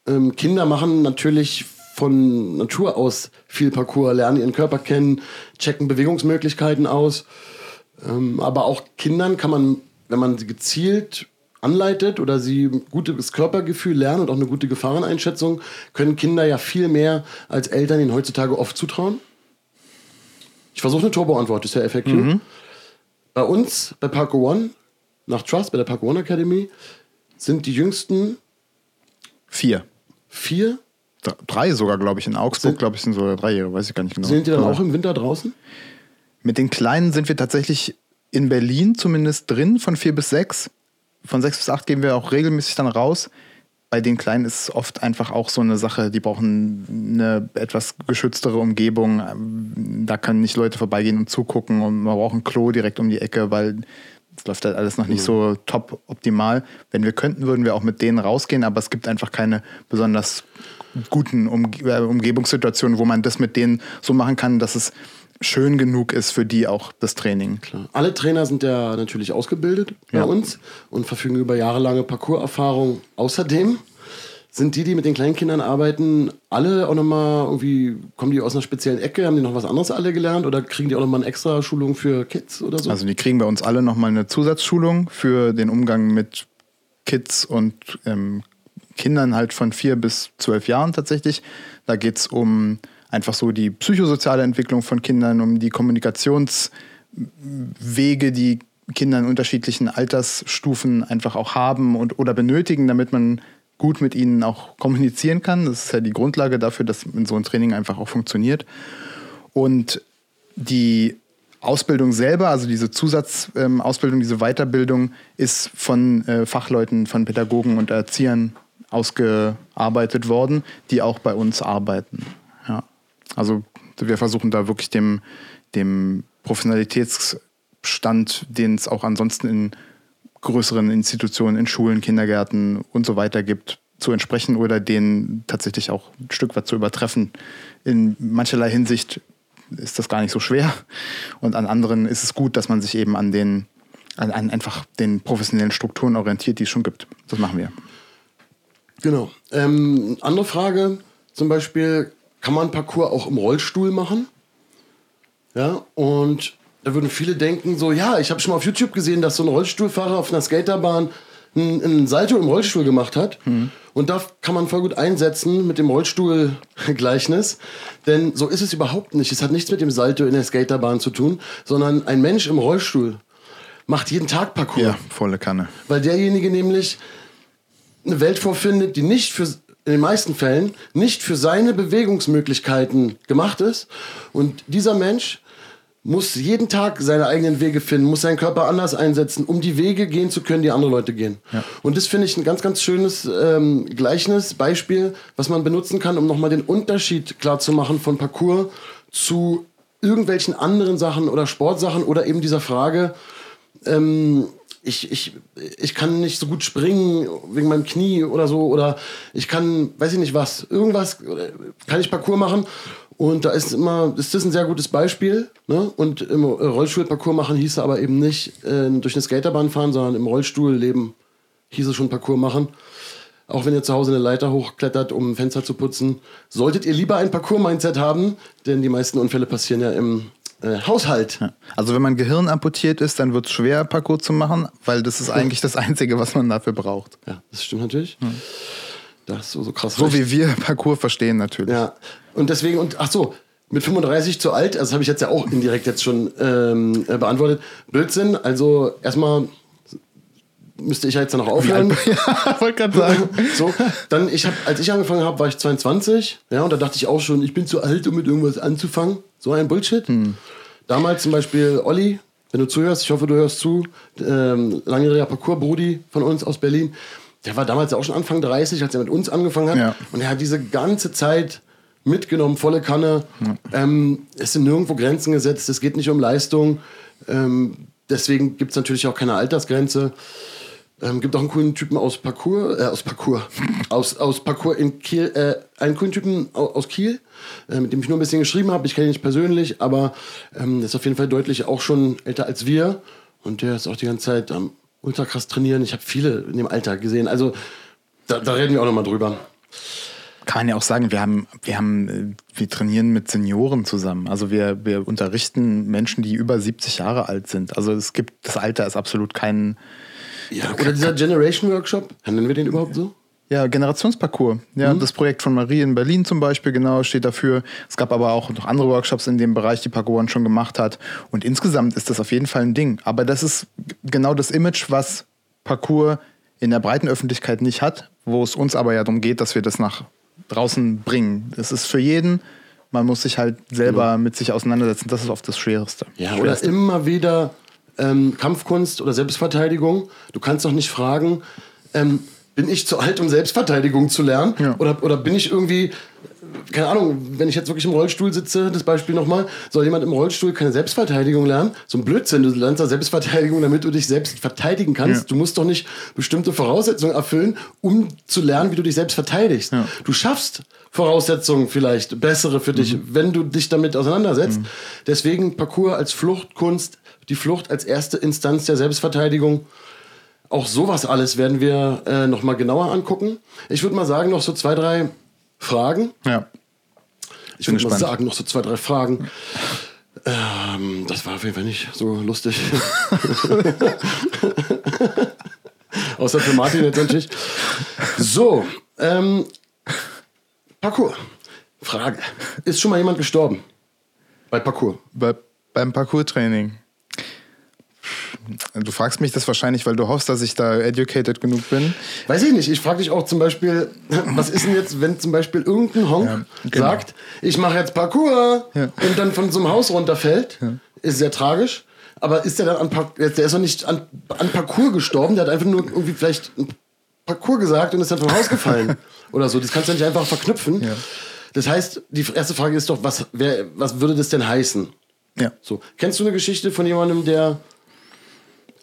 Ähm, Kinder machen natürlich von Natur aus viel Parcours, lernen ihren Körper kennen, checken Bewegungsmöglichkeiten aus. Ähm, aber auch Kindern kann man, wenn man sie gezielt anleitet oder sie ein gutes Körpergefühl lernen und auch eine gute Gefahreneinschätzung, können Kinder ja viel mehr als Eltern ihnen heutzutage oft zutrauen. Ich versuche eine Turbo-Antwort, das ist ja FAQ. Bei uns, bei Parkour One, nach Trust, bei der Parkour One Academy, sind die jüngsten Vier. vier. Dr- Drei sogar, glaube ich. In Augsburg, glaube ich, sind sogar drei Jahre, weiß ich gar nicht genau. Sind die dann auch im Winter draußen? Mit den Kleinen sind wir tatsächlich in Berlin zumindest drin, von vier bis sechs. Von sechs bis acht gehen wir auch regelmäßig dann raus. Bei den Kleinen ist es oft einfach auch so eine Sache, die brauchen eine etwas geschütztere Umgebung. Da können nicht Leute vorbeigehen und zugucken und man braucht ein Klo direkt um die Ecke, weil Es läuft halt alles noch nicht so top optimal. Wenn wir könnten, würden wir auch mit denen rausgehen, aber es gibt einfach keine besonders guten Umge äh, Umgebungssituationen, wo man das mit denen so machen kann, dass es schön genug ist für die auch das Training. Klar. Alle Trainer sind ja natürlich ausgebildet bei Ja. uns und verfügen über jahrelange Parcourserfahrung. Außerdem sind die, die mit den Kleinkindern arbeiten, alle auch nochmal irgendwie, kommen die aus einer speziellen Ecke, haben die noch was anderes alle gelernt oder kriegen die auch nochmal eine extra Schulung für Kids oder so? Also die kriegen bei uns alle nochmal eine Zusatzschulung für den Umgang mit Kids und ähm, Kindern halt von vier bis zwölf Jahren tatsächlich. Da geht es um einfach so die psychosoziale Entwicklung von Kindern, um die Kommunikationswege, die Kinder in unterschiedlichen Altersstufen einfach auch haben und oder benötigen, damit man gut mit ihnen auch kommunizieren kann. Das ist ja die Grundlage dafür, dass so ein Training einfach auch funktioniert. Und die Ausbildung selber, also diese Zusatzausbildung, ähm, diese Weiterbildung, ist von äh, Fachleuten, von Pädagogen und Erziehern ausgearbeitet worden, die auch bei uns arbeiten. Also wir versuchen da wirklich dem, dem Professionalitätsstand, den es auch ansonsten in größeren Institutionen, in Schulen, Kindergärten und so weiter gibt, zu entsprechen oder den tatsächlich auch ein Stück weit zu übertreffen. In mancherlei Hinsicht ist das gar nicht so schwer und an anderen ist es gut, dass man sich eben an den an, an einfach den professionellen Strukturen orientiert, die es schon gibt. Das machen wir. Genau. Ähm, andere Frage, zum Beispiel, kann man Parcours auch im Rollstuhl machen? Ja, und da würden viele denken, so, ja, ich habe schon mal auf YouTube gesehen, dass so ein Rollstuhlfahrer auf einer Skaterbahn einen, einen Salto im Rollstuhl gemacht hat. Und da kann man voll gut einsetzen mit dem Rollstuhl-Gleichnis. Denn so ist es überhaupt nicht. Es hat nichts mit dem Salto in der Skaterbahn zu tun, sondern ein Mensch im Rollstuhl macht jeden Tag Parcours. Ja, volle Kanne. Weil derjenige nämlich eine Welt vorfindet, die nicht für, in den meisten Fällen, nicht für seine Bewegungsmöglichkeiten gemacht ist. Und dieser Mensch muss jeden Tag seine eigenen Wege finden, muss seinen Körper anders einsetzen, um die Wege gehen zu können, die andere Leute gehen. Und das finde ich ein ganz, ganz schönes ähm, Gleichnis, Beispiel, was man benutzen kann, um nochmal den Unterschied klarzumachen von Parcours zu irgendwelchen anderen Sachen oder Sportsachen oder eben dieser Frage, ähm, ich, ich, ich kann nicht so gut springen wegen meinem Knie oder so oder ich kann, weiß ich nicht was, irgendwas kann ich Parcours machen und da ist immer, ist das ein sehr gutes Beispiel ne? und im Rollstuhl Parcours machen hieß aber eben nicht äh, durch eine Skaterbahn fahren, sondern im Rollstuhl leben hieß es schon Parcours machen. Auch wenn ihr zu Hause eine Leiter hochklettert, um ein Fenster zu putzen, solltet ihr lieber ein Parcours-Mindset haben, denn die meisten Unfälle passieren ja im äh, Haushalt. Also wenn man Gehirn amputiert ist, dann wird es schwer, Parcours zu machen, weil das ist eigentlich das Einzige, was man dafür braucht. Ja, das stimmt natürlich. Das ist so, so krass. So recht. wie wir Parcours verstehen natürlich. Ja, und deswegen, und ach so, mit 35 zu alt, also das habe ich jetzt ja auch indirekt jetzt schon ähm, äh, beantwortet. Blödsinn, also erstmal müsste ich ja jetzt noch aufhören. Ja, wollte gerade sagen. So, dann, ich hab, als ich angefangen habe, war ich 22, ja, und da dachte ich auch schon, ich bin zu alt, um mit irgendwas anzufangen. So ein Bullshit. Damals zum Beispiel Olli, wenn du zuhörst, ich hoffe, du hörst zu, ähm, langjähriger Parcours-Brudi von uns aus Berlin, der war damals auch schon Anfang 30, als er mit uns angefangen hat. Ja. Und er hat diese ganze Zeit mitgenommen, volle Kanne. Ähm, es sind nirgendwo Grenzen gesetzt, es geht nicht um Leistung. Ähm, deswegen gibt es natürlich auch keine Altersgrenze. Ähm, gibt auch einen coolen Typen aus Parcours, äh, aus Parcours, aus, aus Parcours in Kiel, äh, einen coolen Typen au- aus Kiel, äh, mit dem ich nur ein bisschen geschrieben habe. Ich kenne ihn nicht persönlich, aber ähm, ist auf jeden Fall deutlich auch schon älter als wir. Und der ist auch die ganze Zeit am ultra krass trainieren. Ich habe viele in dem Alter gesehen. Also da, da reden wir auch nochmal drüber. Kann man ja auch sagen, wir haben, wir haben, äh, wir trainieren mit Senioren zusammen. Also wir, wir unterrichten Menschen, die über 70 Jahre alt sind. Also es gibt, das Alter ist absolut kein, Ja, oder dieser Generation Workshop, nennen wir den überhaupt so? Ja, Generationsparcours. Ja, das Projekt von Marie in Berlin zum Beispiel, genau, steht dafür. Es gab aber auch noch andere Workshops in dem Bereich, die Parcours schon gemacht hat. Und insgesamt ist das auf jeden Fall ein Ding. Aber das ist genau das Image, was Parcours in der breiten Öffentlichkeit nicht hat, wo es uns aber ja darum geht, dass wir das nach draußen bringen. Das ist für jeden. Man muss sich halt selber mit sich auseinandersetzen. Das ist oft das Schwerste. Ja, oder Schwerste. immer wieder ähm, Kampfkunst oder Selbstverteidigung. Du kannst doch nicht fragen, ähm, bin ich zu alt, um Selbstverteidigung zu lernen? Ja. Oder, oder bin ich irgendwie, keine Ahnung, wenn ich jetzt wirklich im Rollstuhl sitze, das Beispiel nochmal, soll jemand im Rollstuhl keine Selbstverteidigung lernen? So ein Blödsinn, du lernst da Selbstverteidigung, damit du dich selbst verteidigen kannst. Ja. Du musst doch nicht bestimmte Voraussetzungen erfüllen, um zu lernen, wie du dich selbst verteidigst. Ja. Du schaffst Voraussetzungen vielleicht, bessere für dich, wenn du dich damit auseinandersetzt. Deswegen Parcours als Fluchtkunst, die Flucht als erste Instanz der Selbstverteidigung. Auch sowas alles werden wir äh, nochmal genauer angucken. Ich würde mal sagen, noch so zwei, drei Fragen. Ja. Ich würde mal sagen, noch so zwei, drei Fragen. Ähm, das war auf jeden Fall nicht so lustig. Außer für Martin jetzt natürlich. So, ähm, Parcours. Frage. Ist schon mal jemand gestorben? Bei Parcours. Bei, beim Parcours-Training. Du fragst mich das wahrscheinlich, weil du hoffst, dass ich da educated genug bin. Weiß ich nicht. Ich frage dich auch zum Beispiel, was ist denn jetzt, wenn zum Beispiel irgendein Honk Ja, genau. sagt, ich mache jetzt Parcours Ja. und dann von so einem Haus runterfällt, ist sehr tragisch. Aber ist der dann an Par der ist doch nicht an, an Parcours gestorben, der hat einfach nur irgendwie vielleicht ein Parcours gesagt und ist dann vom Haus gefallen oder so. Das kannst du ja nicht einfach verknüpfen. Ja. Das heißt, die erste Frage ist doch, was, wer, was würde das denn heißen? Ja. So. Kennst du eine Geschichte von jemandem, der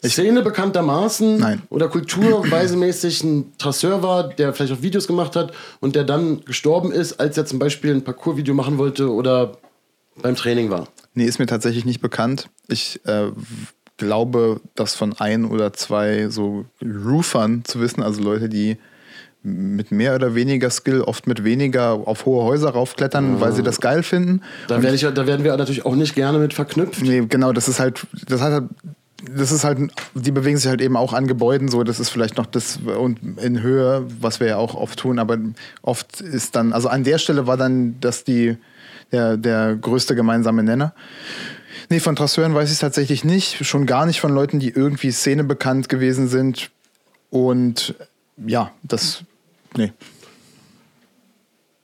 Szene bekanntermaßen Nein. oder kulturweisemäßig ein Trasseur war, der vielleicht auch Videos gemacht hat und der dann gestorben ist, als er zum Beispiel ein Parcours-Video machen wollte oder beim Training war? Nee, ist mir tatsächlich nicht bekannt. Ich äh, glaube, das von ein oder zwei so Roofern zu wissen, also Leute, die mit mehr oder weniger Skill, oft mit weniger auf hohe Häuser raufklettern, weil sie das geil finden. Da, werde ich, da werden wir natürlich auch nicht gerne mit verknüpft. Nee, genau, das ist halt, das hat halt, das ist halt, die bewegen sich halt eben auch an Gebäuden so, das ist vielleicht noch das und in Höhe, was wir ja auch oft tun, aber oft ist dann, also an der Stelle war dann das die, der, der größte gemeinsame Nenner. Nee, von Trasseuren weiß ich es tatsächlich nicht, schon gar nicht von Leuten, die irgendwie Szene bekannt gewesen sind und ja, das, nee.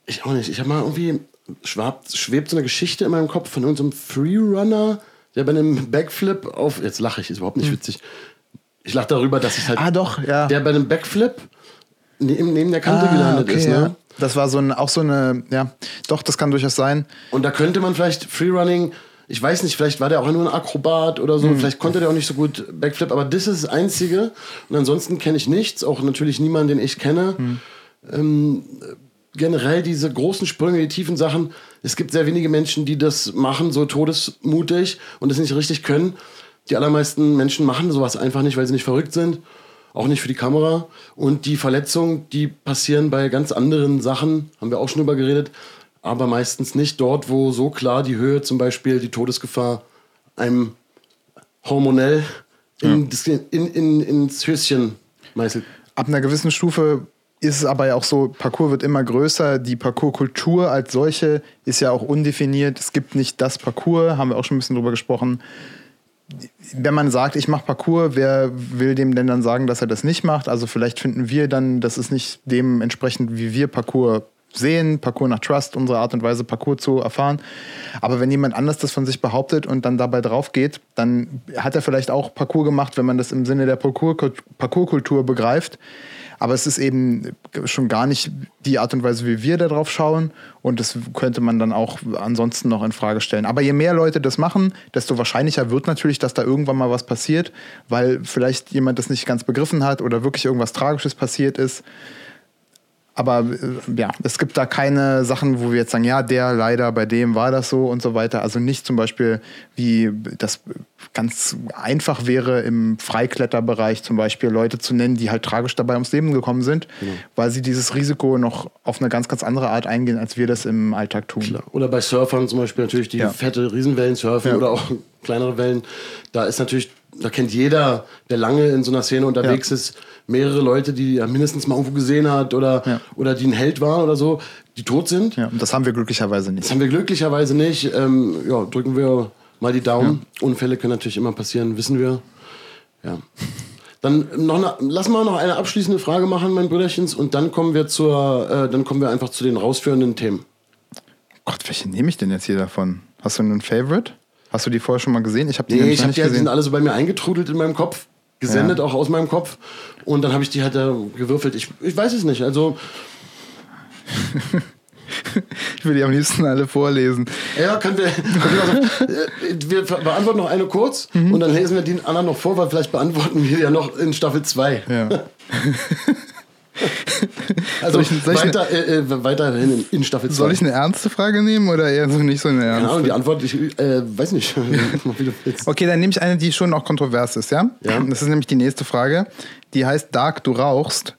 Ich auch nicht. Ich habe mal irgendwie, schwabt, schwebt so eine Geschichte in meinem Kopf von irgendeinem Freerunner, der bei einem Backflip auf, jetzt lache ich, ist überhaupt nicht witzig. Ich lache darüber, dass ich halt, Hm. Ah, doch, ja. der bei einem Backflip neben, neben der Kante gelandet ist. Ne? ja. Das war so ein, auch so eine, ja, doch, das kann durchaus sein. Und da könnte man vielleicht Freerunning, ich weiß nicht, vielleicht war der auch nur ein Akrobat oder so, vielleicht konnte der auch nicht so gut Backflip, aber das ist das Einzige. Und ansonsten kenne ich nichts, auch natürlich niemanden, den ich kenne. Ähm, generell diese großen Sprünge, die tiefen Sachen, es gibt sehr wenige Menschen, die das machen, so todesmutig und das nicht richtig können. Die allermeisten Menschen machen sowas einfach nicht, weil sie nicht verrückt sind. Auch nicht für die Kamera. Und die Verletzungen, die passieren bei ganz anderen Sachen, haben wir auch schon drüber geredet, aber meistens nicht dort, wo so klar die Höhe, zum Beispiel die Todesgefahr, einem hormonell in, das- in, in, ins Höschen meißelt. Ab einer gewissen Stufe ist es aber ja auch so, Parcours wird immer größer. Die Parcours-Kultur als solche ist ja auch undefiniert. Es gibt nicht das Parcours, haben wir auch schon ein bisschen drüber gesprochen. Wenn man sagt, ich mache Parcours, wer will dem denn dann sagen, dass er das nicht macht? Also vielleicht finden wir dann, das ist nicht dementsprechend, wie wir Parcours sehen, Parcours nach Trust, unsere Art und Weise, Parcours zu erfahren. Aber wenn jemand anders das von sich behauptet und dann dabei drauf geht, dann hat er vielleicht auch Parcours gemacht, wenn man das im Sinne der Parcours- Parcours-Kultur begreift. Aber es ist eben schon gar nicht die Art und Weise, wie wir da drauf schauen. Und das könnte man dann auch ansonsten noch in Frage stellen. Aber je mehr Leute das machen, desto wahrscheinlicher wird natürlich, dass da irgendwann mal was passiert, weil vielleicht jemand das nicht ganz begriffen hat oder wirklich irgendwas Tragisches passiert ist. Aber äh, ja, es gibt da keine Sachen, wo wir jetzt sagen, ja, der leider, bei dem war das so und so weiter. Also nicht zum Beispiel, wie das ganz einfach wäre, im Freikletterbereich zum Beispiel Leute zu nennen, die halt tragisch dabei ums Leben gekommen sind, weil sie dieses Risiko noch auf eine ganz, ganz andere Art eingehen, als wir das im Alltag tun. Oder bei Surfern zum Beispiel natürlich die Ja. fette Riesenwellen surfen Ja. oder auch kleinere Wellen. Da ist natürlich, da kennt jeder, der lange in so einer Szene unterwegs Ja. ist, mehrere Leute, die er mindestens mal irgendwo gesehen hat oder, Ja. oder die ein Held waren oder so, die tot sind. Ja, und das haben wir glücklicherweise Das nicht. haben wir glücklicherweise nicht. Ähm, ja, drücken wir mal die Daumen. Unfälle können natürlich immer passieren, wissen wir. Ja. Dann noch eine, lass mal noch eine abschließende Frage machen, mein Brüderchens, und dann kommen wir zur, äh, dann kommen wir einfach zu den rausführenden Themen. Gott, welche nehme ich denn jetzt hier davon? Hast du einen Favorite? Hast du die vorher schon mal gesehen? Ich habe die Nee, ich nicht die, halt- die sind alle so bei mir eingetrudelt in meinem Kopf, gesendet Ja. auch aus meinem Kopf. Und dann habe ich die halt da gewürfelt. Ich, ich weiß es nicht. Also, ich will die am liebsten alle vorlesen. Ja, können wir, können wir, wir beantworten noch eine kurz Mhm. und dann lesen wir die anderen noch vor, weil vielleicht beantworten wir ja noch in Staffel 2. Ja. Also Soll ich- weiter, äh, äh, weiterhin in, Staffel 2. Soll ich eine ernste Frage nehmen oder eher so nicht so eine ernste? Ahnung, die Antwort, ich äh, weiß nicht. Okay, dann nehme ich eine, die schon auch kontrovers ist, ja? Ja. Das ist nämlich die nächste Frage. Die heißt Dark, du rauchst.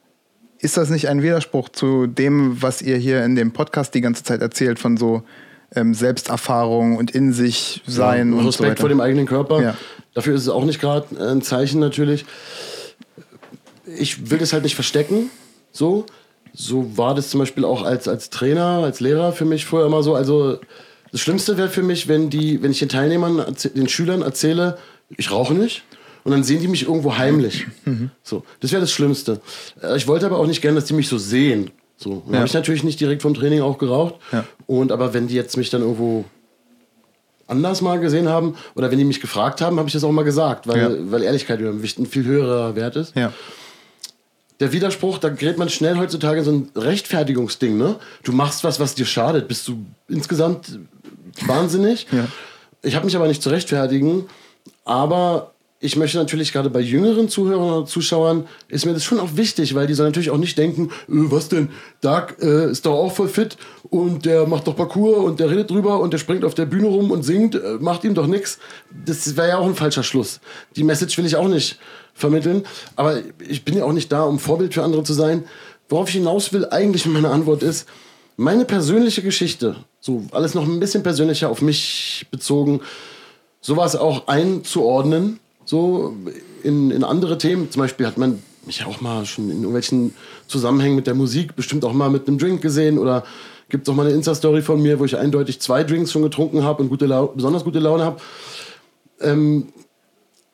Ist das nicht ein Widerspruch zu dem, was ihr hier in dem Podcast die ganze Zeit erzählt, von so ähm, Selbsterfahrung und in sich sein und so Respekt weiter? vor dem eigenen Körper. Ja. Dafür ist es auch nicht gerade ein Zeichen natürlich. Ich will das halt nicht verstecken. So. So war das zum Beispiel auch als, als Trainer, als Lehrer für mich vorher immer so. Also das Schlimmste wäre für mich, wenn, die, wenn ich den Teilnehmern, den Schülern erzähle, ich rauche nicht. Und dann sehen die mich irgendwo heimlich. So, das wäre das Schlimmste. Äh, Ich wollte aber auch nicht gerne, dass die mich so sehen. So, Ja. habe ich natürlich nicht direkt vom Training auch geraucht. Ja. Und aber wenn die jetzt mich dann irgendwo anders mal gesehen haben oder wenn die mich gefragt haben, habe ich das auch mal gesagt, weil, Ja. weil Ehrlichkeit ein viel höherer Wert ist. Ja. Der Widerspruch, da gerät man schnell heutzutage in so ein Rechtfertigungsding, ne? Du machst was, was dir schadet, bist du insgesamt wahnsinnig. Ja. Ich habe mich aber nicht zu rechtfertigen, aber ich möchte natürlich gerade bei jüngeren Zuhörern oder Zuschauern ist mir das schon auch wichtig, weil die sollen natürlich auch nicht denken, äh, was denn, Dark äh, ist doch auch voll fit und der macht doch Parcours und der redet drüber und der springt auf der Bühne rum und singt, äh, macht ihm doch nix. Das wäre ja auch ein falscher Schluss. Die Message will ich auch nicht vermitteln, aber ich bin ja auch nicht da, um Vorbild für andere zu sein. Worauf ich hinaus will, eigentlich meine Antwort ist, meine persönliche Geschichte, so alles noch ein bisschen persönlicher auf mich bezogen, sowas auch einzuordnen, so in, in andere Themen. Zum Beispiel hat man mich auch mal schon in irgendwelchen Zusammenhängen mit der Musik bestimmt auch mal mit einem Drink gesehen oder gibt es auch mal eine Insta-Story von mir, wo ich eindeutig zwei Drinks schon getrunken habe und gute besonders gute Laune habe. Ähm,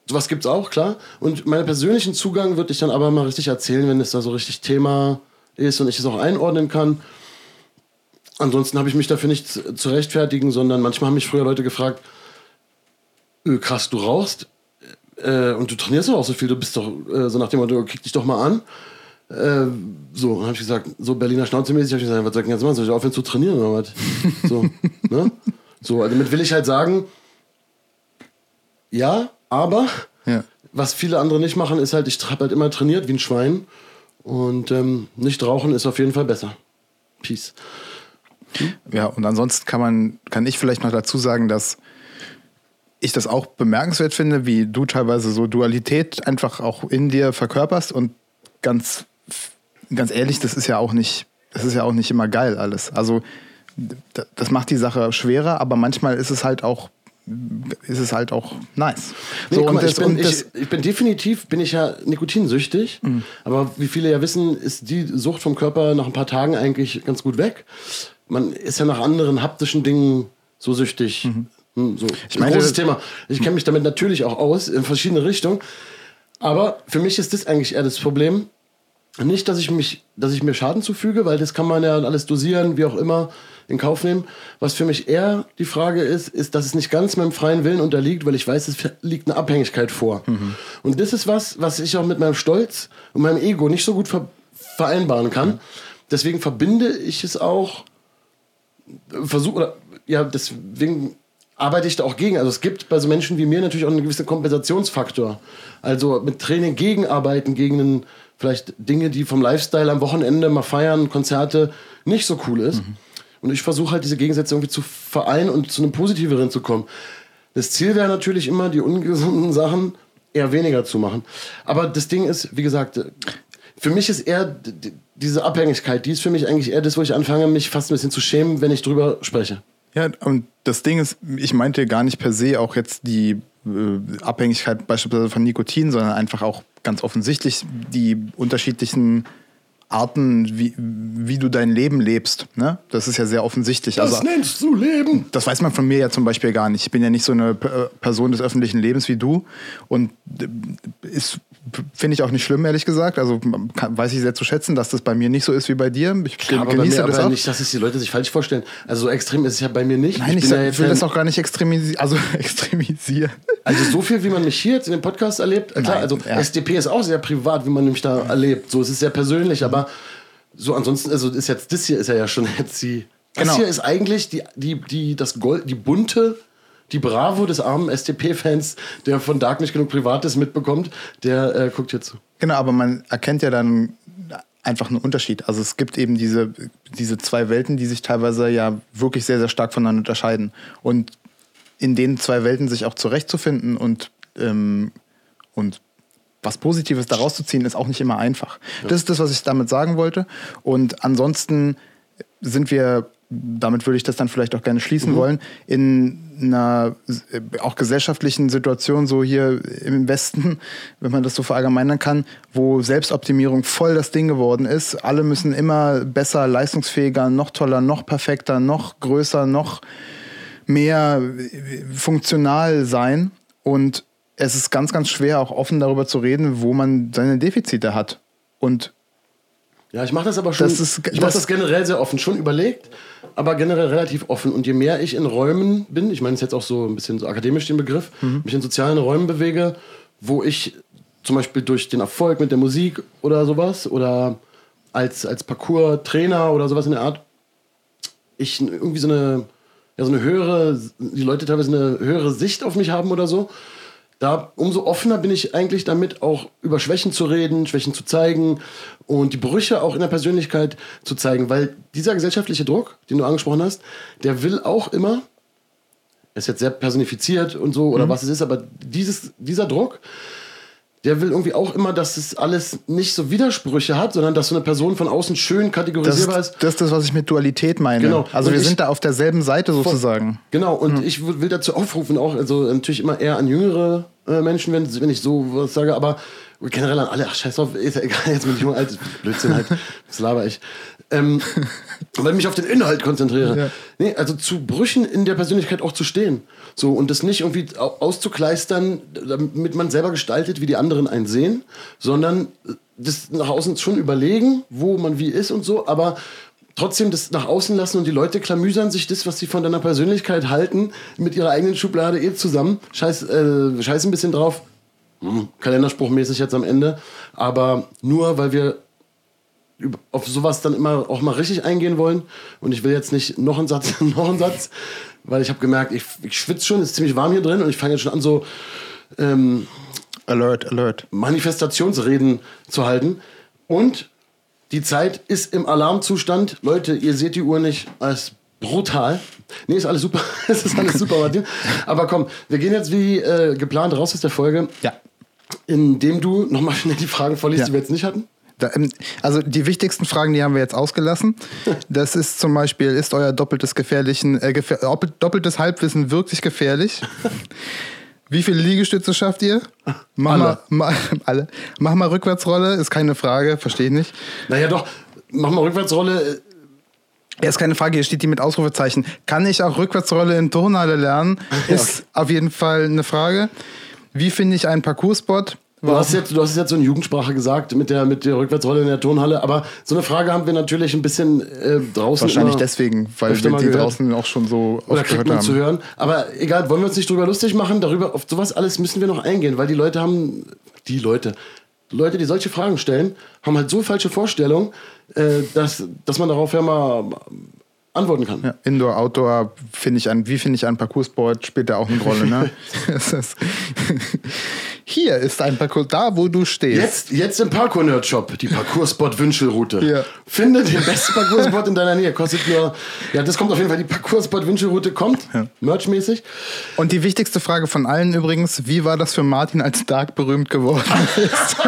sowas gibt es auch, klar. Und meinen persönlichen Zugang würde ich dann aber mal richtig erzählen, wenn es da so richtig Thema ist und ich es auch einordnen kann. Ansonsten habe ich mich dafür nicht zu rechtfertigen, sondern manchmal haben mich früher Leute gefragt, "Ö, krass, du rauchst äh, und du trainierst doch auch so viel, du bist doch äh, so nach dem Motto, kick dich doch mal an. Äh, so, dann habe ich gesagt, so Berliner Schnauze-mäßig, habe ich gesagt, was soll ich denn jetzt machen? Soll ich aufhören zu trainieren oder was? So, ne? so, also damit will ich halt sagen, ja, aber Ja. was viele andere nicht machen, ist halt, ich habe halt immer trainiert wie ein Schwein und ähm, nicht rauchen ist auf jeden Fall besser. Peace. Ja, und ansonsten kann man, kann ich vielleicht noch dazu sagen, dass ich das auch bemerkenswert finde, wie du teilweise so Dualität einfach auch in dir verkörperst und ganz, ganz ehrlich, das ist ja auch nicht, das ist ja auch nicht immer geil alles. Also das macht die Sache schwerer, aber manchmal ist es halt auch, ist es halt auch nice. Nee, so, mal, das, ich, bin, ich, ich bin definitiv, bin ich ja nikotinsüchtig, Mhm. aber wie viele ja wissen, ist die Sucht vom Körper nach ein paar Tagen eigentlich ganz gut weg. Man ist ja nach anderen haptischen Dingen so süchtig. Hm, So. Ich meine- meine, großes Thema. Ich kenne mich damit natürlich auch aus, in verschiedene Richtungen. Aber für mich ist das eigentlich eher das Problem. Nicht, dass ich, mich, dass ich mir Schaden zufüge, weil das kann man ja alles dosieren, wie auch immer, in Kauf nehmen. Was für mich eher die Frage ist, ist, dass es nicht ganz meinem freien Willen unterliegt, weil ich weiß, es liegt eine Abhängigkeit vor. Und das ist was, was ich auch mit meinem Stolz und meinem Ego nicht so gut ver vereinbaren kann. Deswegen verbinde ich es auch, versuche, oder ja, deswegen arbeite ich da auch gegen. Also es gibt bei so Menschen wie mir natürlich auch einen gewissen Kompensationsfaktor. Also mit Training gegenarbeiten, gegen einen, vielleicht Dinge, die vom Lifestyle am Wochenende mal feiern, Konzerte, nicht so cool ist. Und ich versuche halt diese Gegensätze irgendwie zu vereinen und zu einem positiveren zu kommen. Das Ziel wäre natürlich immer, die ungesunden Sachen eher weniger zu machen. Aber das Ding ist, wie gesagt, für mich ist eher diese Abhängigkeit, die ist für mich eigentlich eher das, wo ich anfange, mich fast ein bisschen zu schämen, wenn ich drüber spreche. Ja, und das Ding ist, ich meinte gar nicht per se auch jetzt die äh, Abhängigkeit beispielsweise von Nikotin, sondern einfach auch ganz offensichtlich die unterschiedlichen Arten, wie, wie du dein Leben lebst. Ne? Das ist ja sehr offensichtlich. Das also, nennst du Leben. das weiß man von mir ja zum Beispiel gar nicht. Ich bin ja nicht so eine äh, Person des öffentlichen Lebens wie du. Und äh, ist, finde ich auch nicht schlimm, ehrlich gesagt. Also kann, weiß ich sehr zu schätzen, dass das bei mir nicht so ist wie bei dir. Ich Ja, aber bei genieße mir das aber auch. nicht, dass es die Leute sich falsch vorstellen. Also so extrem ist es ja bei mir nicht. Nein, ich, sag, ja ich will das auch gar nicht extremisieren. Also extremisieren. Also so viel, wie man mich hier jetzt in dem Podcast erlebt, klar, Nein, also ja. SDP ist auch sehr privat, wie man mich da erlebt. So, es ist sehr persönlich, aber so ansonsten, also ist jetzt das hier ist ja, ja schon jetzt die Das Genau. hier ist eigentlich die, die, die, das Gold, die bunte, die Bravo des armen STP-Fans, der von Dark nicht genug Privates mitbekommt, der äh, guckt hier zu. Genau, aber man erkennt ja dann einfach einen Unterschied. Also es gibt eben diese, diese zwei Welten, die sich teilweise ja wirklich sehr, sehr stark voneinander unterscheiden. Und in den zwei Welten sich auch zurechtzufinden und, ähm, und was Positives daraus zu ziehen, ist auch nicht immer einfach. Das ist das, was ich damit sagen wollte. Und ansonsten sind wir, damit würde ich das dann vielleicht auch gerne schließen wollen, in einer äh, auch gesellschaftlichen Situation, so hier im Westen, wenn man das so verallgemeinern kann, wo Selbstoptimierung voll das Ding geworden ist. Alle müssen immer besser, leistungsfähiger, noch toller, noch perfekter, noch größer, noch mehr äh, funktional sein. Und es ist ganz, ganz schwer, auch offen darüber zu reden, wo man seine Defizite hat. Und Ja, ich mache das aber schon. Das ist- ich mache das- generell sehr offen, schon überlegt, aber generell relativ offen. Und je mehr ich in Räumen bin, ich meine, ist jetzt auch so ein bisschen so akademisch den Begriff, Mhm. mich in sozialen Räumen bewege, wo ich zum Beispiel durch den Erfolg mit der Musik oder sowas oder als, als Parcours-Trainer oder sowas in der Art, ich irgendwie so eine, ja, so eine höhere, die Leute teilweise eine höhere Sicht auf mich haben oder so. Da umso offener bin ich eigentlich damit, auch über Schwächen zu reden, Schwächen zu zeigen und die Brüche auch in der Persönlichkeit zu zeigen, weil dieser gesellschaftliche Druck, den du angesprochen hast, der will auch immer, ist jetzt sehr personifiziert und so oder was es ist, aber dieses, dieser Druck, der will irgendwie auch immer, dass es alles nicht so Widersprüche hat, sondern dass so eine Person von außen schön das, kategorisierbar ist. das ist das, was ich mit Dualität meine. Genau. Also Und wir ich- sind da auf derselben Seite sozusagen. Genau, und ich w- will dazu aufrufen, auch, also natürlich immer eher an jüngere äh, Menschen, wenn, wenn ich so was sage, aber generell an alle, ach scheiß drauf, ist ja egal, jetzt bin ich jung, alt, Blödsinn halt, das laber ich. Ähm, weil ich mich auf den Inhalt konzentriere. Ja. Nee, also zu Brüchen in der Persönlichkeit auch zu stehen. So, und das nicht irgendwie au- auszukleistern, damit man selber gestaltet, wie die anderen einen sehen, sondern das nach außen schon überlegen, wo man wie ist und so, aber trotzdem das nach außen lassen und die Leute klamüsern sich das, was sie von deiner Persönlichkeit halten, mit ihrer eigenen Schublade eh zusammen. Scheiß, äh, scheiß ein bisschen drauf. Hm, Kalenderspruchmäßig jetzt am Ende. Aber nur weil wir auf sowas dann immer auch mal richtig eingehen wollen. Und ich will jetzt nicht noch einen Satz, noch einen Satz, weil ich habe gemerkt, ich, ich schwitze schon, es ist ziemlich warm hier drin und ich fange jetzt schon an, so ähm, Alert, alert. Manifestationsreden zu halten. Und die Zeit ist im Alarmzustand. Leute, ihr seht die Uhr nicht. Es brutal. Nee, ist alles super. es ist alles super, Martin. Aber komm, wir gehen jetzt wie äh, geplant raus aus der Folge, Ja. indem du nochmal schnell die Fragen vorliest, Ja. die wir jetzt nicht hatten. Da, ähm, also die wichtigsten Fragen, die haben wir jetzt ausgelassen. Das ist zum Beispiel, ist euer doppeltes gefährlichen, äh, gefähr, doppel- doppeltes Halbwissen wirklich gefährlich? Wie viele Liegestütze schafft ihr? Mach Alle. Mal, ma, alle. Mach mal Rückwärtsrolle, ist keine Frage, verstehe ich nicht. Naja, doch. Mach mal Rückwärtsrolle. Ja, ist keine Frage, hier steht die mit Ausrufezeichen. Kann ich auch Rückwärtsrolle in Turnhalle lernen? Ist auf jeden Fall eine Frage. Wie finde ich einen Parcours-Spot? Du hast, jetzt, du hast jetzt so in Jugendsprache gesagt, mit der, mit der Rückwärtsrolle in der Turnhalle. Aber so eine Frage haben wir natürlich ein bisschen äh, draußen. Wahrscheinlich deswegen, weil wir die gehört. draußen auch schon so Oder oft gehört man zu haben. hören. Aber egal, wollen wir uns nicht drüber lustig machen? Darüber, auf sowas alles müssen wir noch eingehen, weil die Leute haben, die Leute, Leute, die solche Fragen stellen, haben halt so falsche Vorstellungen, äh, dass, dass man darauf ja mal antworten kann. Ja, Indoor, Outdoor, finde ich ein, wie finde ich einen Parcoursboard, spielt da auch eine Rolle, ne? Ist- Hier ist ein Parcours, da wo du stehst. Jetzt, jetzt im Parkour-Nerd-Shop, die Parcours-Spot-Wünschelroute. Ja. Finde den besten Parcours-Spot in deiner Nähe. Kostet nur, ja, das kommt auf jeden Fall, die Parcours-Spot-Wünschelroute kommt, merchmäßig. Und die wichtigste Frage von allen übrigens, wie war das für Martin, als Dark berühmt geworden ist?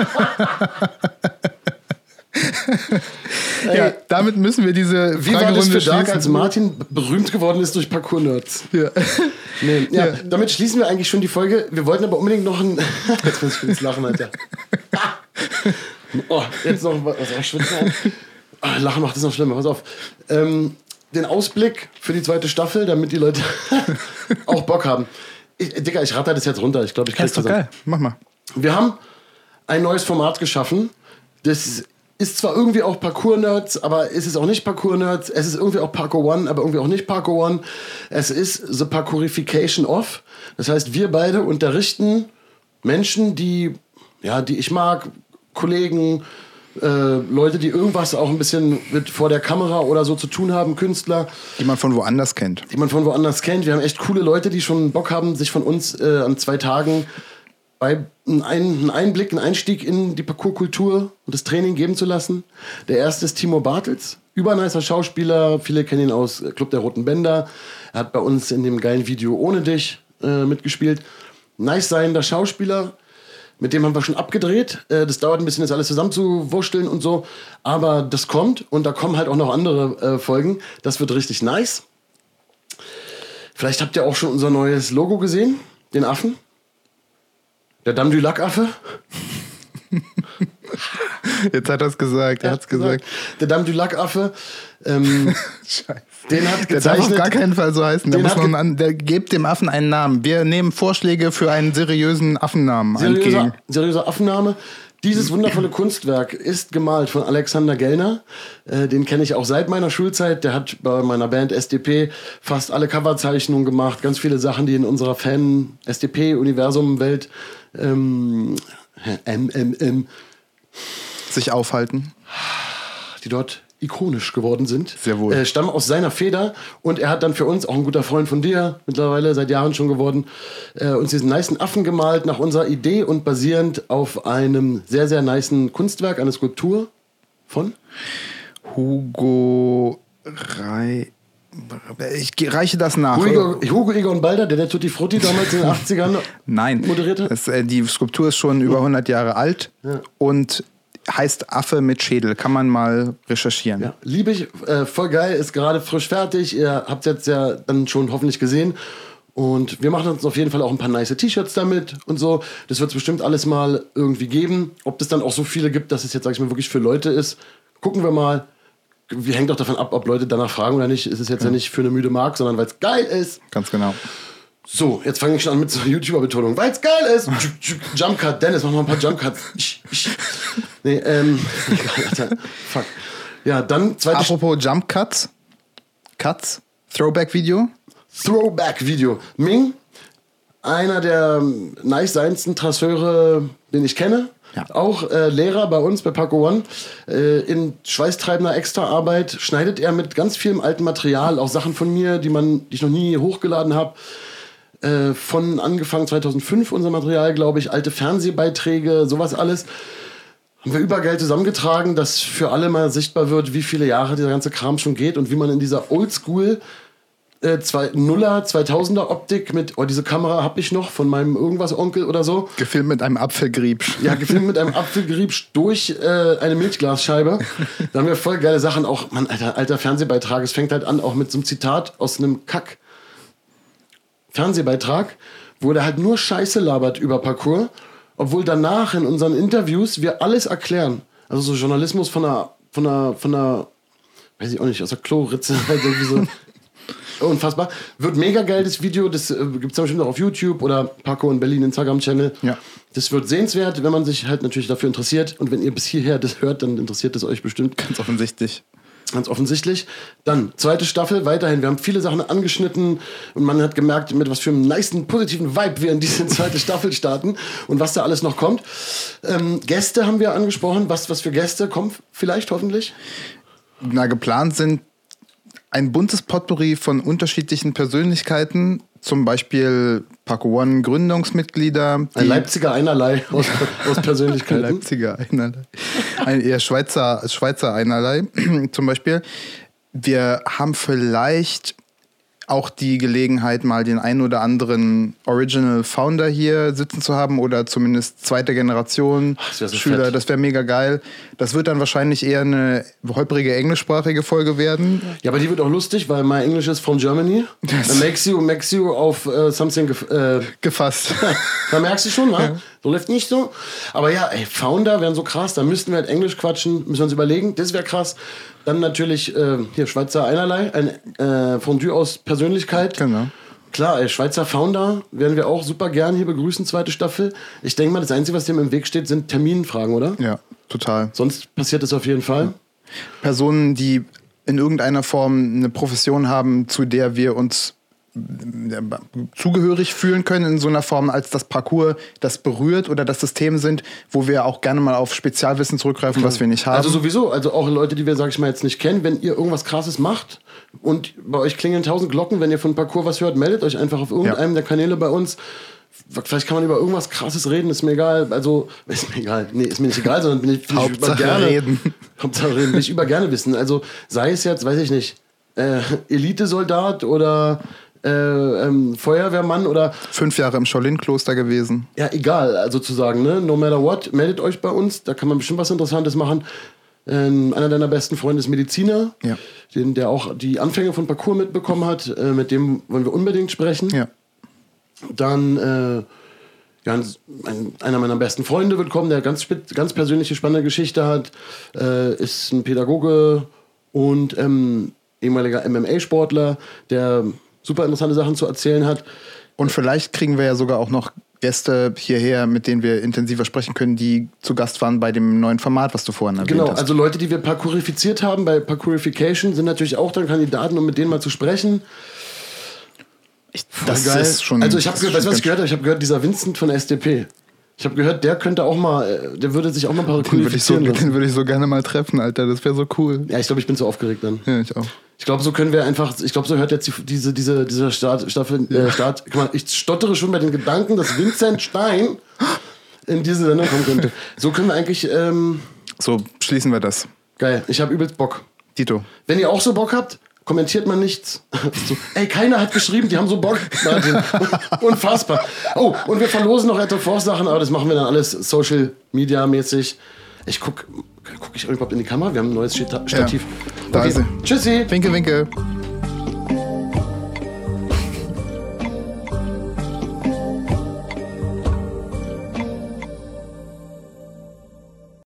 ja, damit müssen wir diese Wie war das für Dark, schließen. als Martin berühmt geworden ist durch Parkour-Nerds? Ja. Nee, ja, Ja. damit schließen wir eigentlich schon die Folge. Wir wollten aber unbedingt noch ein. Jetzt muss ich ins Lachen, Alter. Oh, jetzt noch was. Oh, Lachen macht es noch schlimmer, pass auf. Ähm, den Ausblick für die zweite Staffel, damit die Leute auch Bock haben. Ich, Digga, ich ratter das jetzt runter. Ich glaube, ich krieg's ist doch geil. Mach mal. Wir haben ein neues Format geschaffen. Das ist zwar irgendwie auch Parkour-Nerds, aber es ist auch nicht Parkour-Nerds. Es ist irgendwie auch Parkour One, aber irgendwie auch nicht Parkour One. Es ist The Parkourification of. Das heißt, wir beide unterrichten Menschen, die, ja, die ich mag, Kollegen, äh, Leute, die irgendwas auch ein bisschen mit vor der Kamera oder so zu tun haben, Künstler, Die man von woanders kennt. die man von woanders kennt. Wir haben echt coole Leute, die schon Bock haben, sich von uns äh, an zwei Tagen bei einen, Einblick, einen Einstieg in die Parkourkultur und das Training geben zu lassen. Der erste ist Timo Bartels, übernicer Schauspieler. Viele kennen ihn aus Club der Roten Bänder. Er hat bei uns in dem geilen Video Ohne dich äh, mitgespielt. Nice seiender Schauspieler. Mit dem haben wir schon abgedreht. Äh, Das dauert ein bisschen, das alles zusammenzuwursteln und so. Aber das kommt und da kommen halt auch noch andere äh, Folgen. Das wird richtig nice. Vielleicht habt ihr auch schon unser neues Logo gesehen, den Affen. Der Dame du Lac Affe. Jetzt hat er es gesagt, er hat es gesagt. Der Dame du Lac Affe. Ähm, Scheiße. den hat Der darf auf gezeichnet. gar keinen Fall so heißen. Der, muss einen, an- der gebt dem Affen einen Namen. Wir nehmen Vorschläge für einen seriösen Affennamen seriöser, entgegen. seriöser Affenname. Dieses wundervolle Kunstwerk ist gemalt von Alexander Gellner. Äh, den kenne ich auch seit meiner Schulzeit. Der hat bei meiner Band SDP fast alle Coverzeichnungen gemacht. Ganz viele Sachen, die in unserer Fan-SDP-Universum-Welt ähm, MMM, Sich aufhalten. die dort ikonisch geworden sind, Sehr wohl. Äh, stammen aus seiner Feder und er hat dann für uns, auch ein guter Freund von dir, mittlerweile seit Jahren schon geworden, äh, uns diesen niceen Affen gemalt nach unserer Idee und basierend auf einem sehr, sehr niceen Kunstwerk, eine Skulptur von Hugo Rei. Ich reiche das nach. Hugo, Hugo Egon Balder, der der Tutti Frutti damals in den 80ern Nein. moderiert hat. Das, äh, die Skulptur ist schon über 100 Jahre alt und heißt Affe mit Schädel. Kann man mal recherchieren. Ja, liebe ich, äh, voll geil, ist gerade frisch fertig. Ihr habt jetzt ja dann schon hoffentlich gesehen. Und wir machen uns auf jeden Fall auch ein paar nice T-Shirts damit und so. Das wird es bestimmt alles mal irgendwie geben. Ob das dann auch so viele gibt, dass es jetzt, sag ich mal, wirklich für Leute ist, gucken wir mal. Wir hängt auch davon ab, ob Leute danach fragen oder nicht. Es ist jetzt ja nicht für eine müde Mark, sondern weil es geil ist. Ganz genau. So, jetzt fange ich schon an mit so einer YouTuber-Betonung. Weil es geil ist. Jump Cut, Dennis, mach mal ein paar Jump Cuts. Nee, ähm. Alter, fuck. Ja, dann zweite Apropos Jump Cuts. Cuts. Throwback-Video. Throwback-Video. Ming, einer der ähm, nice seinsten Trasseure, den ich kenne. Ja. Auch äh, Lehrer bei uns bei Paco One. Äh, in schweißtreibender Extraarbeit schneidet er mit ganz vielem altem Material, auch Sachen von mir, die, man, die ich noch nie hochgeladen habe. Äh, von angefangen 2005 unser Material, glaube ich, alte Fernsehbeiträge, sowas alles. Haben wir übergeil zusammengetragen, dass für alle mal sichtbar wird, wie viele Jahre dieser ganze Kram schon geht und wie man in dieser Oldschool äh, zwei, Nuller, 2000er Optik mit, oh, diese Kamera habe ich noch von meinem irgendwas Onkel oder so. Gefilmt mit einem Apfelgriebsch. Ja, gefilmt mit einem Apfelgeriebsch durch äh, eine Milchglasscheibe. Da haben wir voll geile Sachen. Auch, Mann, alter, alter Fernsehbeitrag. Es fängt halt an, auch mit so einem Zitat aus einem Kack. Fernsehbeitrag, wo der halt nur Scheiße labert über Parcours, obwohl danach in unseren Interviews wir alles erklären. Also so Journalismus von einer, von einer, von einer, weiß ich auch nicht, aus der Kloritze, halt irgendwie so. Unfassbar. Wird mega geil, das Video. Das äh, gibt es bestimmt auch auf YouTube oder Paco in Berlin Instagram-Channel. Ja. Das wird sehenswert, wenn man sich halt natürlich dafür interessiert. Und wenn ihr bis hierher das hört, dann interessiert das euch bestimmt. Ganz offensichtlich. Ganz offensichtlich. Dann, zweite Staffel, weiterhin. Wir haben viele Sachen angeschnitten und man hat gemerkt, mit was für einem niceen, positiven Vibe wir in diese zweite Staffel starten und was da alles noch kommt. Ähm, Gäste haben wir angesprochen. Was, was für Gäste kommen vielleicht, hoffentlich? Na, geplant sind ein buntes Potpourri von unterschiedlichen Persönlichkeiten, zum Beispiel Paco One Gründungsmitglieder, Ein Leipziger einerlei aus, aus Persönlichkeiten. Leipziger einerlei, ein eher Schweizer, Schweizer einerlei zum Beispiel. Wir haben vielleicht auch die Gelegenheit, mal den einen oder anderen Original Founder hier sitzen zu haben oder zumindest zweite Generation das wär so Schüler. fett. Das wäre mega geil. Das wird dann wahrscheinlich eher eine holprige englischsprachige Folge werden. Ja, aber die wird auch lustig, weil my English is from Germany. Das- makes you, makes you auf äh, something gef- äh, Gefasst. da merkst du schon, wa? So läuft nicht so. Aber ja, ey, Founder wären so krass, da müssten wir halt Englisch quatschen, müssen wir uns überlegen, das wäre krass. Dann natürlich äh, hier Schweizer einerlei, ein äh, Fondue aus Persönlichkeit. Genau. Klar, ey, Schweizer Founder werden wir auch super gern hier begrüßen, zweite Staffel. Ich denke mal, das Einzige, was dem im Weg steht, sind Terminfragen, oder? Ja, total. Sonst passiert das auf jeden Fall. Personen, die in irgendeiner Form eine Profession haben, zu der wir uns zugehörig fühlen können in so einer Form, als das Parcours das berührt oder das System sind, wo wir auch gerne mal auf Spezialwissen zurückgreifen, was wir nicht haben. Also sowieso, also auch Leute, die wir, sag ich mal, jetzt nicht kennen, wenn ihr irgendwas krasses macht und bei euch klingeln tausend Glocken, wenn ihr von Parcours was hört, meldet euch einfach auf irgendeinem der Kanäle bei uns. Vielleicht kann man über irgendwas krasses reden, ist mir egal. Also, ist mir egal. Nee, ist mir nicht egal, sondern bin ich, bin ich über Hauptsache gerne. reden. Hauptsache reden, will ich über gerne wissen. Also, sei es jetzt, weiß ich nicht, äh, Elitesoldat oder äh, ähm, Feuerwehrmann oder Fünf Jahre im Scholin-Kloster gewesen. ja, egal, also zu sagen, ne? No matter what, meldet euch bei uns, da kann man bestimmt was Interessantes machen. Ähm, einer deiner besten Freunde ist Mediziner, Ja. den, der auch die Anfänge von Parcours mitbekommen hat. Äh, mit dem wollen wir unbedingt sprechen. Ja. Dann äh, ja, ein, einer meiner besten Freunde wird kommen, der ganz, ganz persönliche, spannende Geschichte hat, äh, ist ein Pädagoge und ähm, ehemaliger MMA-Sportler, der super interessante Sachen zu erzählen hat. Und vielleicht kriegen wir ja sogar auch noch Gäste hierher, mit denen wir intensiver sprechen können, die zu Gast waren bei dem neuen Format, was du vorhin erwähnt Genau, hast. also Leute, die wir parkourifiziert haben bei Parkourification, sind natürlich auch dann Kandidaten, um mit denen mal zu sprechen. Voll das ist schon. Also ich habe gehört, ist weißt du, was ich ganz- gehört habe? Ich habe gehört, dieser Vincent von SDP. Ich habe gehört, der könnte auch mal, äh, der würde sich auch mal Den würde ich, so, den würde ich so gerne mal treffen, Alter. Das wäre so cool. Ja, ich glaube, ich bin zu aufgeregt dann. Ja, ich auch. Ich glaube, so können wir einfach, ich glaube, so hört jetzt die, diese, diese, dieser Start, Staffel, äh, Start. Guck mal, ich stottere schon bei den Gedanken, dass Vincent Stein in diese Sendung kommen könnte. So können wir eigentlich, ähm, So, schließen wir das. geil, ich habe übelst Bock. Dito. Wenn ihr auch so Bock habt, kommentiert mal nichts. So, ey, keiner hat geschrieben, die haben so Bock. Martin. Unfassbar. Oh, und wir verlosen noch Etto Force Sachen, aber das machen wir dann alles Social Media mäßig. Ich guck, guck ich überhaupt in die Kamera? Wir haben ein neues Stativ. da ist sie. Tschüssi. Winke, winke.